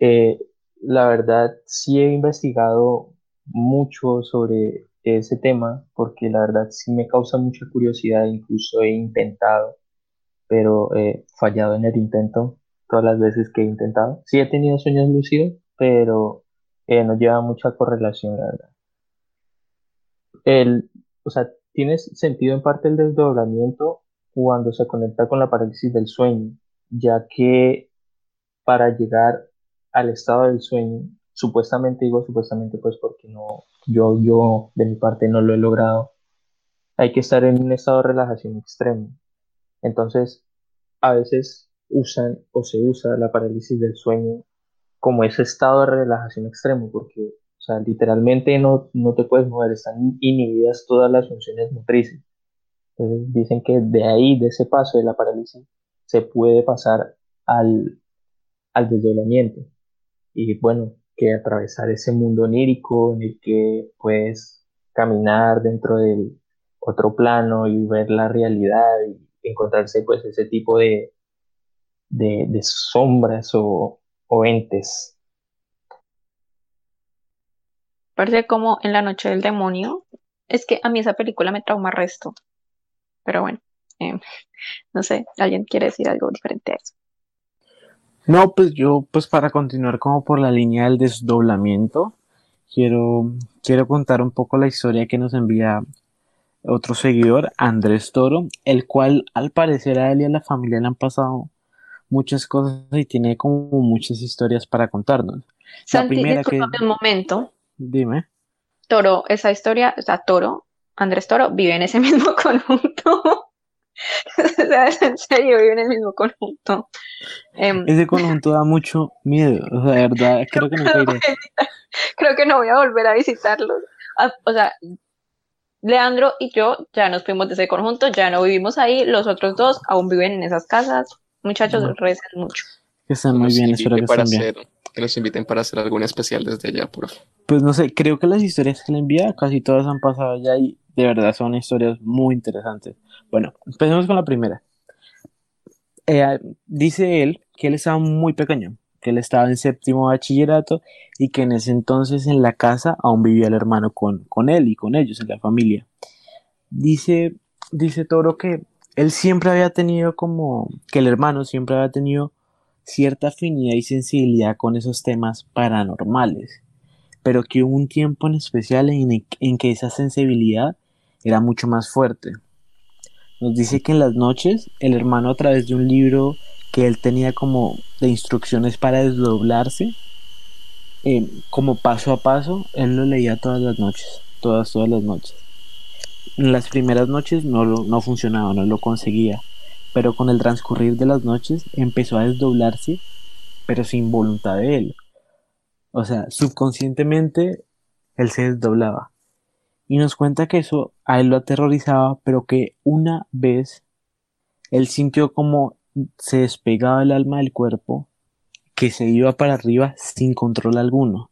eh, la verdad sí he investigado mucho sobre ese tema porque la verdad sí me causa mucha curiosidad, incluso he intentado, pero he fallado en el intento todas las veces que he intentado. Sí he tenido sueños lúcidos, pero eh, no lleva mucha correlación, la verdad. El, o sea, tiene sentido en parte el desdoblamiento cuando se conecta con la parálisis del sueño, ya que para llegar al estado del sueño supuestamente digo supuestamente pues porque no, yo, yo de mi parte no lo he logrado, hay que estar en un estado de relajación extremo. Entonces, a veces usan o se usa la parálisis del sueño como ese estado de relajación extremo, porque, o sea, literalmente no, no te puedes mover, están inhibidas todas las funciones motrices. Entonces, dicen que de ahí, de ese paso de la parálisis, se puede pasar al, al desdoblamiento. Y bueno, que atravesar ese mundo onírico en el que puedes caminar dentro del otro plano y ver la realidad y encontrarse pues ese tipo de, de, sombras o, o, entes. Parece como en la noche del demonio. Es que a mí esa película me trauma resto. Pero bueno, em, no sé, ¿alguien quiere decir algo diferente a eso? No, pues yo, pues para continuar como por la línea del desdoblamiento, quiero, quiero contar un poco la historia que nos envía otro seguidor, Andrés Toro, el cual al parecer a él y a la familia le han pasado muchas cosas y tiene como muchas historias para contarnos. la primera que... un momento. Dime. Toro, esa historia, o sea, Toro, Andrés Toro vive en ese mismo conjunto. o sea, en serio, vive en el mismo conjunto. Em, Ese conjunto da mucho miedo, o sea, de verdad, creo que no iré. Creo que no voy a volver a visitarlo. Ah, o sea, Leandro y yo ya nos fuimos de ese conjunto, ya no vivimos ahí, los otros dos aún viven en esas casas. Muchachos, recen mucho. Que están muy bien, espero que estén bien. que nos inviten para hacer algún especial desde allá, por favor. Pues no sé, creo que las historias que le envía casi todas han pasado ya y de verdad son historias muy interesantes. Bueno, empecemos con la primera. Eh, dice él que él estaba muy pequeño, que él estaba en séptimo bachillerato y que en ese entonces en la casa aún vivía el hermano con, con él y con ellos, en la familia. Dice, dice Toro que él siempre había tenido como, que el hermano siempre había tenido cierta afinidad y sensibilidad con esos temas paranormales, pero que hubo un tiempo en especial en, en que esa sensibilidad era mucho más fuerte. Nos dice que en las noches el hermano a través de un libro que él tenía como de instrucciones para desdoblarse, eh, como paso a paso, él lo leía todas las noches, todas, todas las noches. En las primeras noches no, no funcionaba, no lo conseguía, pero con el transcurrir de las noches empezó a desdoblarse, pero sin voluntad de él. O sea, subconscientemente él se desdoblaba. Y nos cuenta que eso a él lo aterrorizaba, pero que una vez él sintió como se despegaba el alma del cuerpo, que se iba para arriba sin control alguno,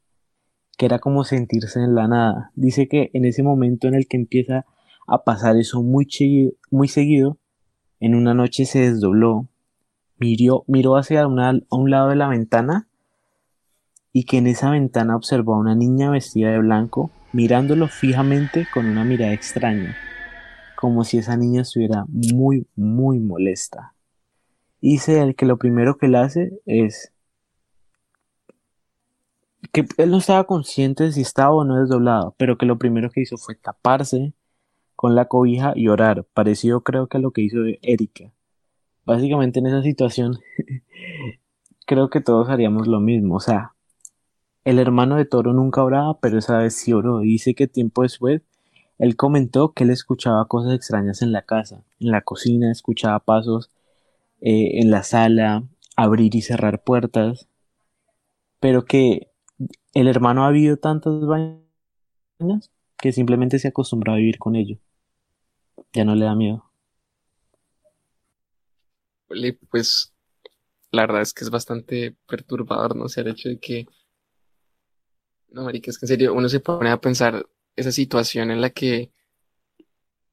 que era como sentirse en la nada. Dice que en ese momento en el que empieza a pasar eso muy, muy seguido, en una noche se desdobló, miró, miró hacia un lado de la ventana y que en esa ventana observó a una niña vestida de blanco mirándolo fijamente con una mirada extraña, como si esa niña estuviera muy, muy molesta. Dice él que lo primero que él hace es que él no estaba consciente de si estaba o no desdoblado, pero que lo primero que hizo fue taparse con la cobija y orar, parecido creo que a lo que hizo Erika. Básicamente en esa situación creo que todos haríamos lo mismo, o sea, el hermano de Toro nunca oraba, pero esa vez sí oró. Dice que tiempo después él comentó que él escuchaba cosas extrañas en la casa, en la cocina, escuchaba pasos eh, en la sala, abrir y cerrar puertas, pero que el hermano ha vivido tantas vainas que simplemente se acostumbró a vivir con ello. Ya no le da miedo. Pues la verdad es que es bastante perturbador, ¿no? O el hecho de que no, marica, es que en serio, uno se pone a pensar esa situación en la que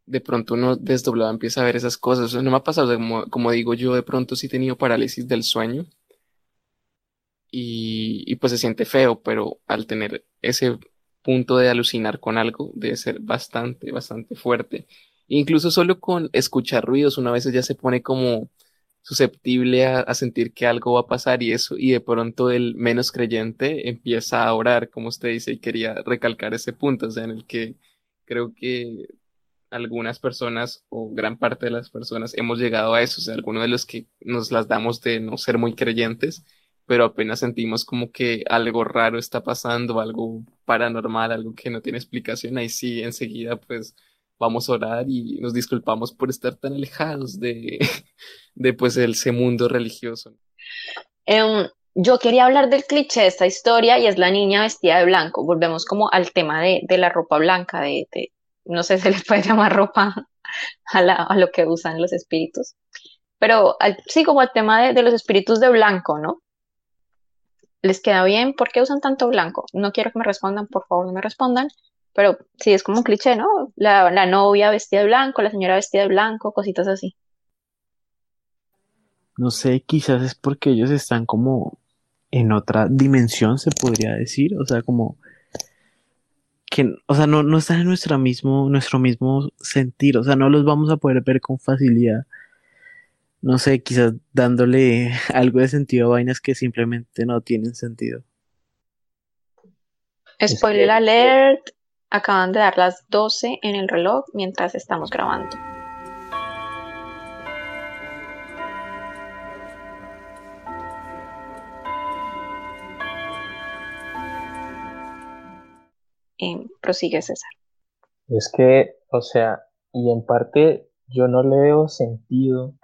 de pronto uno desdoblado empieza a ver esas cosas. no me ha pasado, como, como digo yo, de pronto sí he tenido parálisis del sueño y, y pues se siente feo, pero al tener ese punto de alucinar con algo debe ser bastante, bastante fuerte. Incluso solo con escuchar ruidos, una vez ya se pone como susceptible a, sentir que algo va a pasar y eso, y de pronto el menos creyente empieza a orar, como usted dice, y quería recalcar ese punto, o sea, en el que creo que algunas personas o gran parte de las personas hemos llegado a eso, o sea, algunos de los que nos las damos de no ser muy creyentes, pero apenas sentimos como que algo raro está pasando, algo paranormal, algo que no tiene explicación, ahí sí, enseguida pues vamos a orar y nos disculpamos por estar tan alejados de, de pues ese mundo religioso. Em, yo quería hablar del cliché de esta historia y es la niña vestida de blanco. Volvemos como al tema de, la ropa blanca, de, no sé, si se le puede llamar ropa a, lo que usan los espíritus. Pero sí, como al tema de, de los espíritus de blanco, ¿no? ¿Les queda bien? ¿Por qué usan tanto blanco? No quiero que me respondan, por favor, no me respondan. Pero sí, es como un cliché, ¿no? La, la novia vestida de blanco, la señora vestida de blanco, cositas así. No sé, quizás es porque ellos están como en otra dimensión, se podría decir. O sea, como que, o sea, no, no están en nuestro mismo, nuestro mismo sentir. O sea, no los vamos a poder ver con facilidad. No sé, quizás dándole algo de sentido a vainas que simplemente no tienen sentido. Spoiler alert, Acaban de dar las 12 en el reloj mientras estamos grabando. Eh, prosigue César. Es que, o sea, y en parte yo no le veo sentido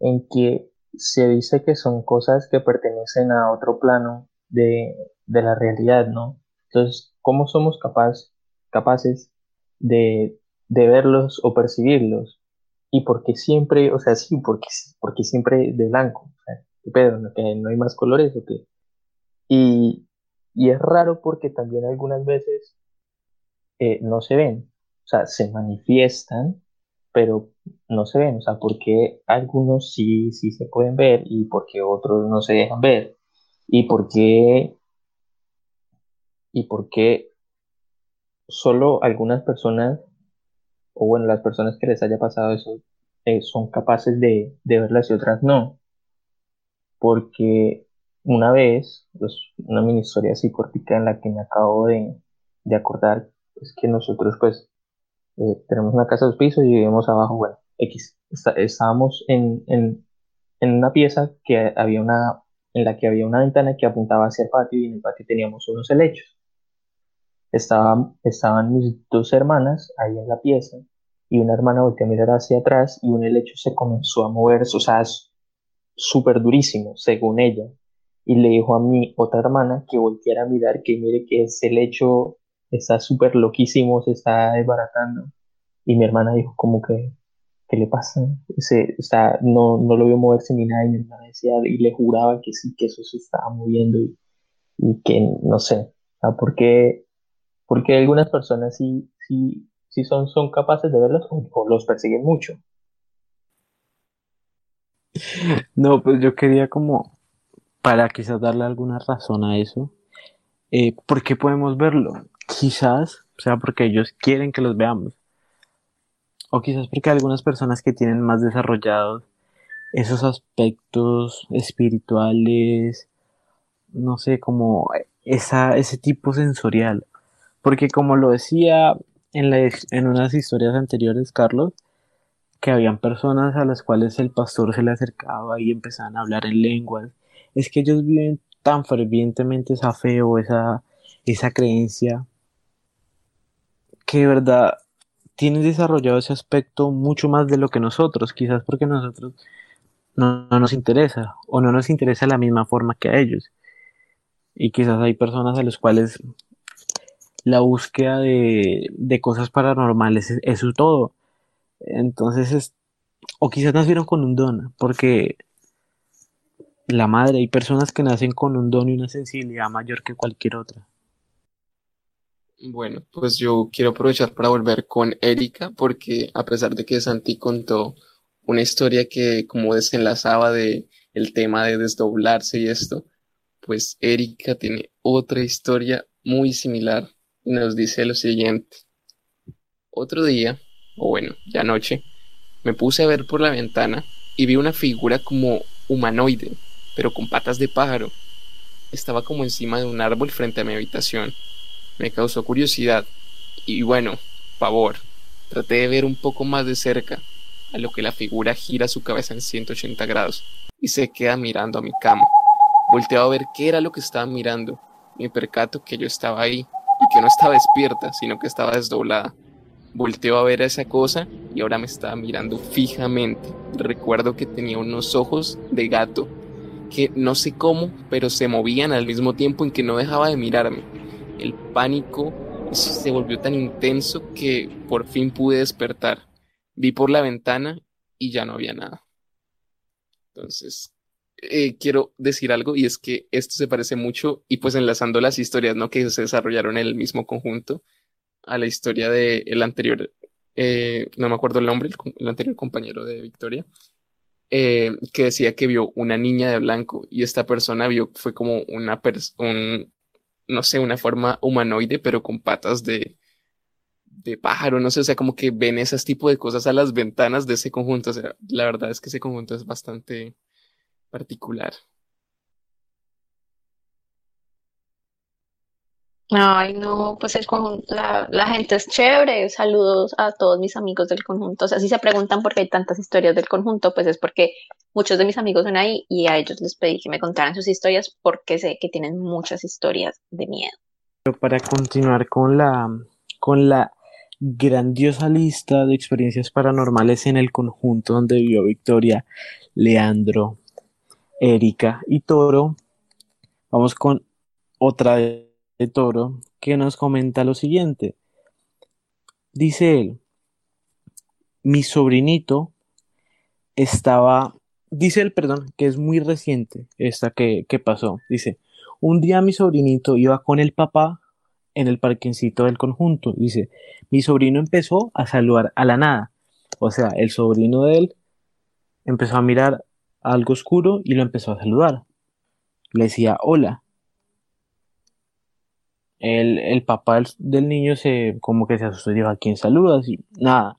en que se dice que son cosas que pertenecen a otro plano de, de la realidad, ¿no? Entonces, ¿cómo somos capaces capaces de, de verlos o percibirlos. Y porque siempre, o sea, sí, porque, porque siempre de blanco. O ¿qué? ¿No, no hay más colores o qué? Y, y es raro porque también algunas veces eh, no se ven. O sea, se manifiestan, pero no se ven. O sea, porque algunos sí, sí se pueden ver y porque otros no se dejan ver. Y porque, y porque solo algunas personas, o bueno, las personas que les haya pasado eso, eh, son capaces de, de verlas y otras no. porque una vez, pues, una mini historia así cortica en la que me acabo de, de acordar, es que nosotros pues eh, tenemos una casa de dos pisos y vivimos abajo, bueno, X, estábamos en, en, en una pieza que había una, en la que había una ventana que apuntaba hacia el patio y en el patio teníamos unos helechos. Estaban, estaban mis dos hermanas ahí en la pieza y una hermana volteó a mirar hacia atrás y un helecho se comenzó a mover, o sea, súper durísimo, según ella. Y le dijo a mi otra hermana que volteara a mirar, que mire que ese helecho está súper loquísimo, se está desbaratando. Y mi hermana dijo como que, ¿qué le pasa? Se, está, no, no lo vio moverse ni nada y mi hermana decía, y le juraba que sí, que eso se estaba moviendo y, y que no sé, o porque, porque algunas personas sí, sí, sí son, son capaces de verlos o, los persiguen mucho. No, pues yo quería como, para quizás darle alguna razón a eso, eh, ¿por qué podemos verlo? Quizás sea porque ellos quieren que los veamos. O quizás porque algunas personas que tienen más desarrollados esos aspectos espirituales, no sé, como esa, ese tipo sensorial. Porque como lo decía en, la, en unas historias anteriores, Carlos, que habían personas a las cuales el pastor se le acercaba y empezaban a hablar en lenguas. Es que ellos viven tan fervientemente esa fe o esa, esa creencia que de verdad tienen desarrollado ese aspecto mucho más de lo que nosotros, quizás porque nosotros no, nos interesa o no nos interesa de la misma forma que a ellos. Y quizás hay personas a las cuales la búsqueda de, de cosas paranormales es, es, su todo. Entonces, es, o quizás nacieron con un don, porque la madre, hay personas que nacen con un don y una sensibilidad mayor que cualquier otra. Bueno, pues yo quiero aprovechar para volver con Erika, porque a pesar de que Santi contó una historia que como desenlazaba de el tema de desdoblarse y esto, pues Erika tiene otra historia muy similar nos dice lo siguiente. Otro día, o bueno, ya anoche, me puse a ver por la ventana y vi una figura como humanoide, pero con patas de pájaro. Estaba como encima de un árbol frente a mi habitación me causó curiosidad y bueno, favor, traté de ver un poco más de cerca, a lo que la figura gira su cabeza en 180 grados y se queda mirando a mi cama. Volteo a ver qué era lo que estaba mirando. Me percato que yo estaba ahí que no estaba despierta, sino que estaba desdoblada. Volteo a ver esa cosa y ahora me estaba mirando fijamente. Recuerdo que tenía unos ojos de gato que no sé cómo, pero se movían al mismo tiempo en que no dejaba de mirarme el pánico se volvió tan intenso que por fin pude despertar. Vi por la ventana y ya no había nada. Entonces, eh, quiero decir algo y es que esto se parece mucho y pues enlazando las historias ¿no? que se desarrollaron en el mismo conjunto a la historia del el anterior, eh, no me acuerdo el nombre, el, anterior compañero de Victoria, eh, que decía que vio una niña de blanco y esta persona vio, fue como una un, no sé, una forma humanoide, pero con patas de, de pájaro, no sé, o sea, como que ven esas tipo de cosas a las ventanas de ese conjunto, o sea, la verdad es que ese conjunto es bastante particular. Ay, no, pues el conjunto, la, la, gente es chévere. Saludos a todos mis amigos del conjunto. O sea, si se preguntan por qué hay tantas historias del conjunto, pues es porque muchos de mis amigos son ahí y a ellos les pedí que me contaran sus historias porque sé que tienen muchas historias de miedo. Pero para continuar con la, con la grandiosa lista de experiencias paranormales en el conjunto donde vivió Victoria, Leandro, Erika y Toro, vamos con otra de Toro que nos comenta lo siguiente. Dice él, mi sobrinito estaba dice el perdón, que es muy reciente esta que, que pasó. Dice, un día mi sobrinito iba con el papá en el parquecito del conjunto. Dice, mi sobrino empezó a saludar a la nada. O sea, el sobrino de él empezó a mirar algo oscuro y lo empezó a saludar. Le decía, hola. El, el papá del, niño se como que se asustó dijo, ¿a quién saludas? Y nada,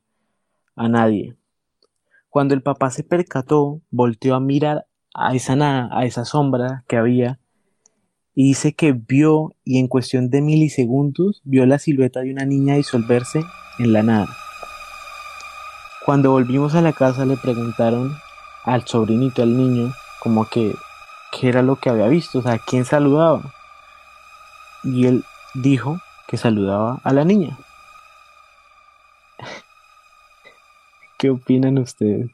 a nadie. Cuando el papá se percató, volteó a mirar a esa nada, a esa sombra que había y dice que vio y en cuestión de milisegundos vio la silueta de una niña disolverse en la nada. Cuando volvimos a la casa le preguntaron al sobrinito, al niño, como que qué era lo que había visto, o sea, quién saludaba. Y él dijo que saludaba a la niña. ¿Qué opinan ustedes?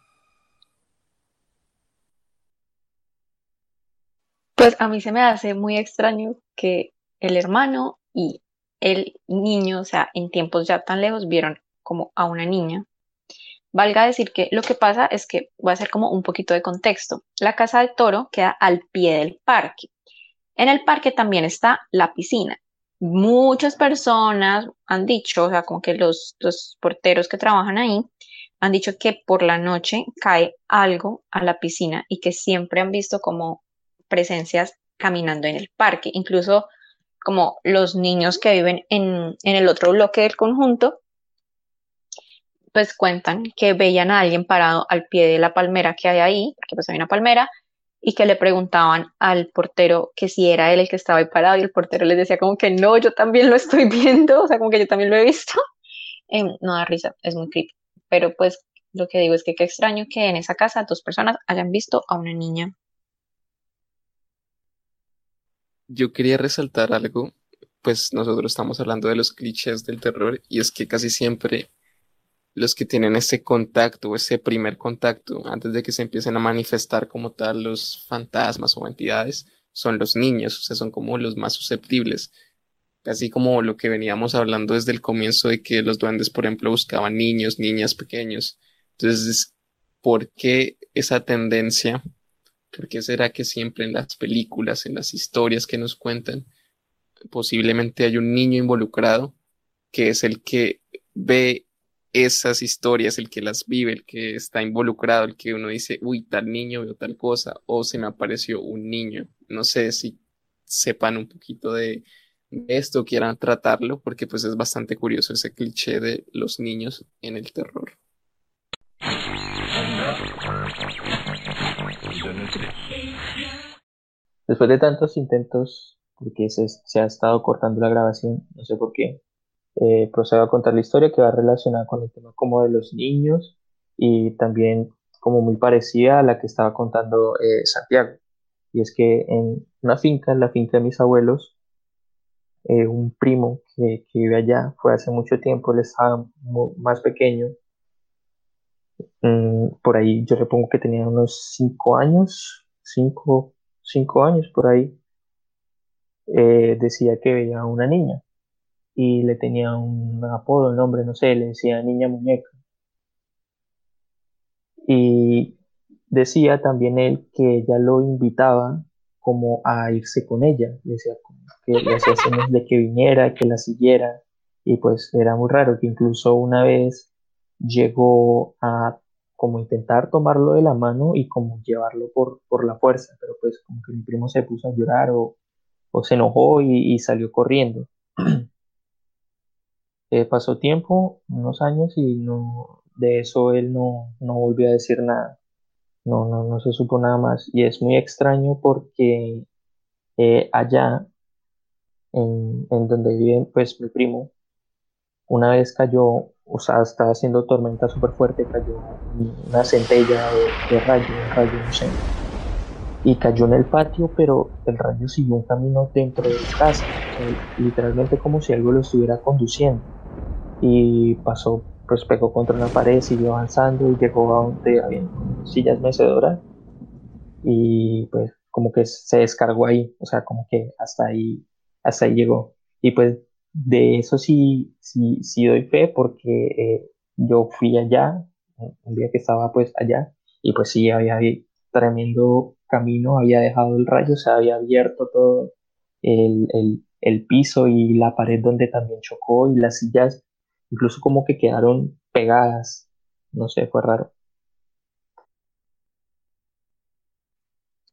Pues a mí se me hace muy extraño que el hermano y el niño, o sea, en tiempos ya tan lejos, vieron como a una niña. Valga decir que lo que pasa es que voy a hacer como un poquito de contexto. La casa del toro queda al pie del parque. En el parque también está la piscina. Muchas personas han dicho, o sea, como que los, los porteros que trabajan ahí han dicho que por la noche cae algo a la piscina y que siempre han visto como presencias caminando en el parque. Incluso como los niños que viven en, el otro bloque del conjunto, pues cuentan que veían a alguien parado al pie de la palmera que hay ahí, porque pues hay una palmera, y que le preguntaban al portero que si era él el que estaba ahí parado y el portero les decía como que no, yo también lo estoy viendo, o sea, como que yo también lo he visto. Em, no da risa, es muy creepy. Pero pues lo que digo es que qué extraño que en esa casa dos personas hayan visto a una niña yo quería resaltar algo, pues nosotros estamos hablando de los clichés del terror y es que casi siempre los que tienen ese contacto, ese primer contacto, antes de que se empiecen a manifestar como tal los fantasmas o entidades, son los niños, o sea, son como los más susceptibles. Casi como lo que veníamos hablando desde el comienzo de que los duendes, por ejemplo, buscaban niños, niñas pequeños. Entonces, ¿por qué esa tendencia ¿Por qué será que siempre en las películas, en las historias que nos cuentan, posiblemente hay un niño involucrado que es el que ve esas historias, el que las vive, el que está involucrado, el que uno dice, uy, tal niño vio tal cosa, o se me apareció un niño. No sé si sepan un poquito de, esto, quieran tratarlo, porque pues es bastante curioso ese cliché de los niños en el terror. Después de tantos intentos, porque se, ha estado cortando la grabación, no sé por qué, eh, procedo a contar la historia que va relacionada con el tema como de los niños y también como muy parecida a la que estaba contando eh, Santiago. Y es que en una finca, en la finca de mis abuelos, eh, un primo que, que, vive allá, fue hace mucho tiempo, él estaba más pequeño, mm, por ahí yo le pongo que tenía unos 5 años, 5 cinco años por ahí, eh, decía que veía a una niña y le tenía un apodo, un nombre, no sé, le decía niña muñeca. Y decía también él que ella lo invitaba como a irse con ella, decía que le hacía señas de que viniera, que la siguiera, y pues era muy raro que incluso una vez llegó a como intentar tomarlo de la mano y como llevarlo por, por la fuerza, pero pues como que mi primo se puso a llorar o, se enojó y, salió corriendo. Eh, pasó tiempo, unos años, y no, de eso él no, no volvió a decir nada. No, no, no se supo nada más. Y es muy extraño porque eh, allá, en, en donde vive pues mi primo, una vez cayó o sea, estaba haciendo tormenta súper fuerte, cayó una centella de, rayo, un rayo, no sé. Y cayó en el patio, pero el rayo siguió un camino dentro de la casa, literalmente como si algo lo estuviera conduciendo. Y pasó, pues pegó contra una pared, siguió avanzando y llegó a donde había sillas mecedoras. Y pues como que se descargó ahí, o sea, como que hasta ahí, hasta ahí llegó. Y pues de eso sí, sí, sí doy fe porque eh, yo fui allá, un día que estaba pues allá, y pues sí, había tremendo camino, había dejado el rayo, se había abierto todo el, el, el piso y la pared donde también chocó y las sillas incluso como que quedaron pegadas, no sé, fue raro.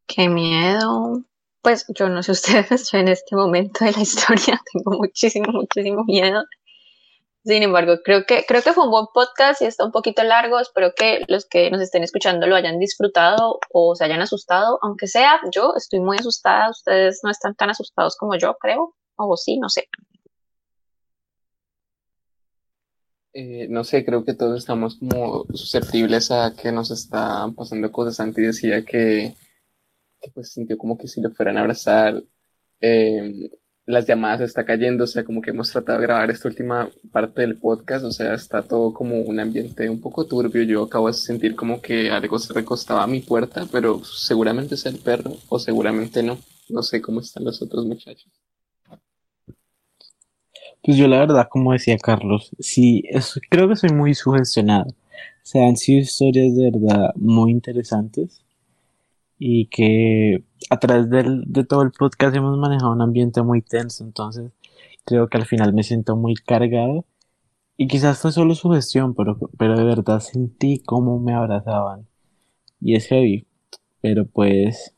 Qué miedo. Pues yo no sé ustedes, yo en este momento de la historia tengo muchísimo, muchísimo miedo. Sin embargo, creo que, creo que fue un buen podcast y está un poquito largo. Espero que los que nos estén escuchando lo hayan disfrutado o se hayan asustado. Aunque sea, yo estoy muy asustada. Ustedes no están tan asustados como yo, creo. O sí, no sé. Eh, no sé, creo que todos estamos como susceptibles a que nos están pasando cosas. Santi decía que, pues sintió como que si lo fueran a abrazar. Eh, las llamadas está cayendo, o sea, como que hemos tratado de grabar esta última parte del podcast, o sea, está todo como un ambiente un poco turbio. Yo acabo de sentir como que algo se recostaba a mi puerta, pero seguramente es el perro o seguramente no. No sé cómo están los otros muchachos. Pues yo la verdad, como decía Carlos, sí, creo que soy muy sugestionado. O sea, han sido historias de verdad muy interesantes y que a través del, de todo el podcast hemos manejado un ambiente muy tenso, entonces creo que al final me siento muy cargado y quizás fue solo su gestión, pero, pero de verdad sentí cómo me abrazaban y es heavy, pero pues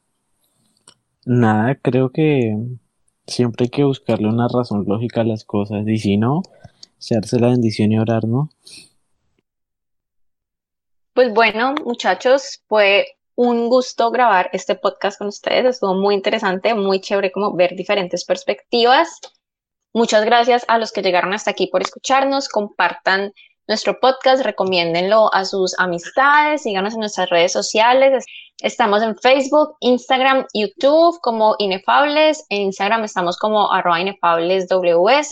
nada, creo que siempre hay que buscarle una razón lógica a las cosas y si no, hacerse la bendición y orar, ¿no? Pues bueno, muchachos, fue un gusto grabar este podcast con ustedes. Estuvo muy interesante, muy chévere como ver diferentes perspectivas. Muchas gracias a los que llegaron hasta aquí por escucharnos. Compartan nuestro podcast, recomiéndenlo a sus amistades, síganos en nuestras redes sociales. Estamos en Facebook, Instagram, YouTube como Inefables. En Instagram estamos como arroba inefablesws.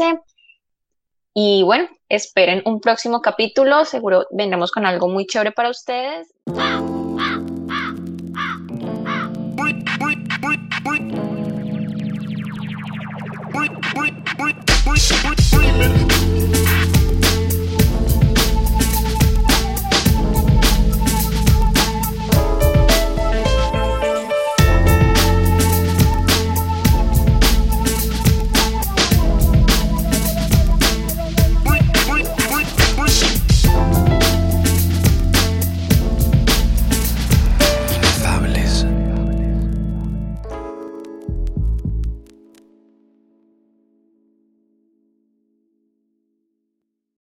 Y bueno, esperen un próximo capítulo. Seguro vendremos con algo muy chévere para ustedes.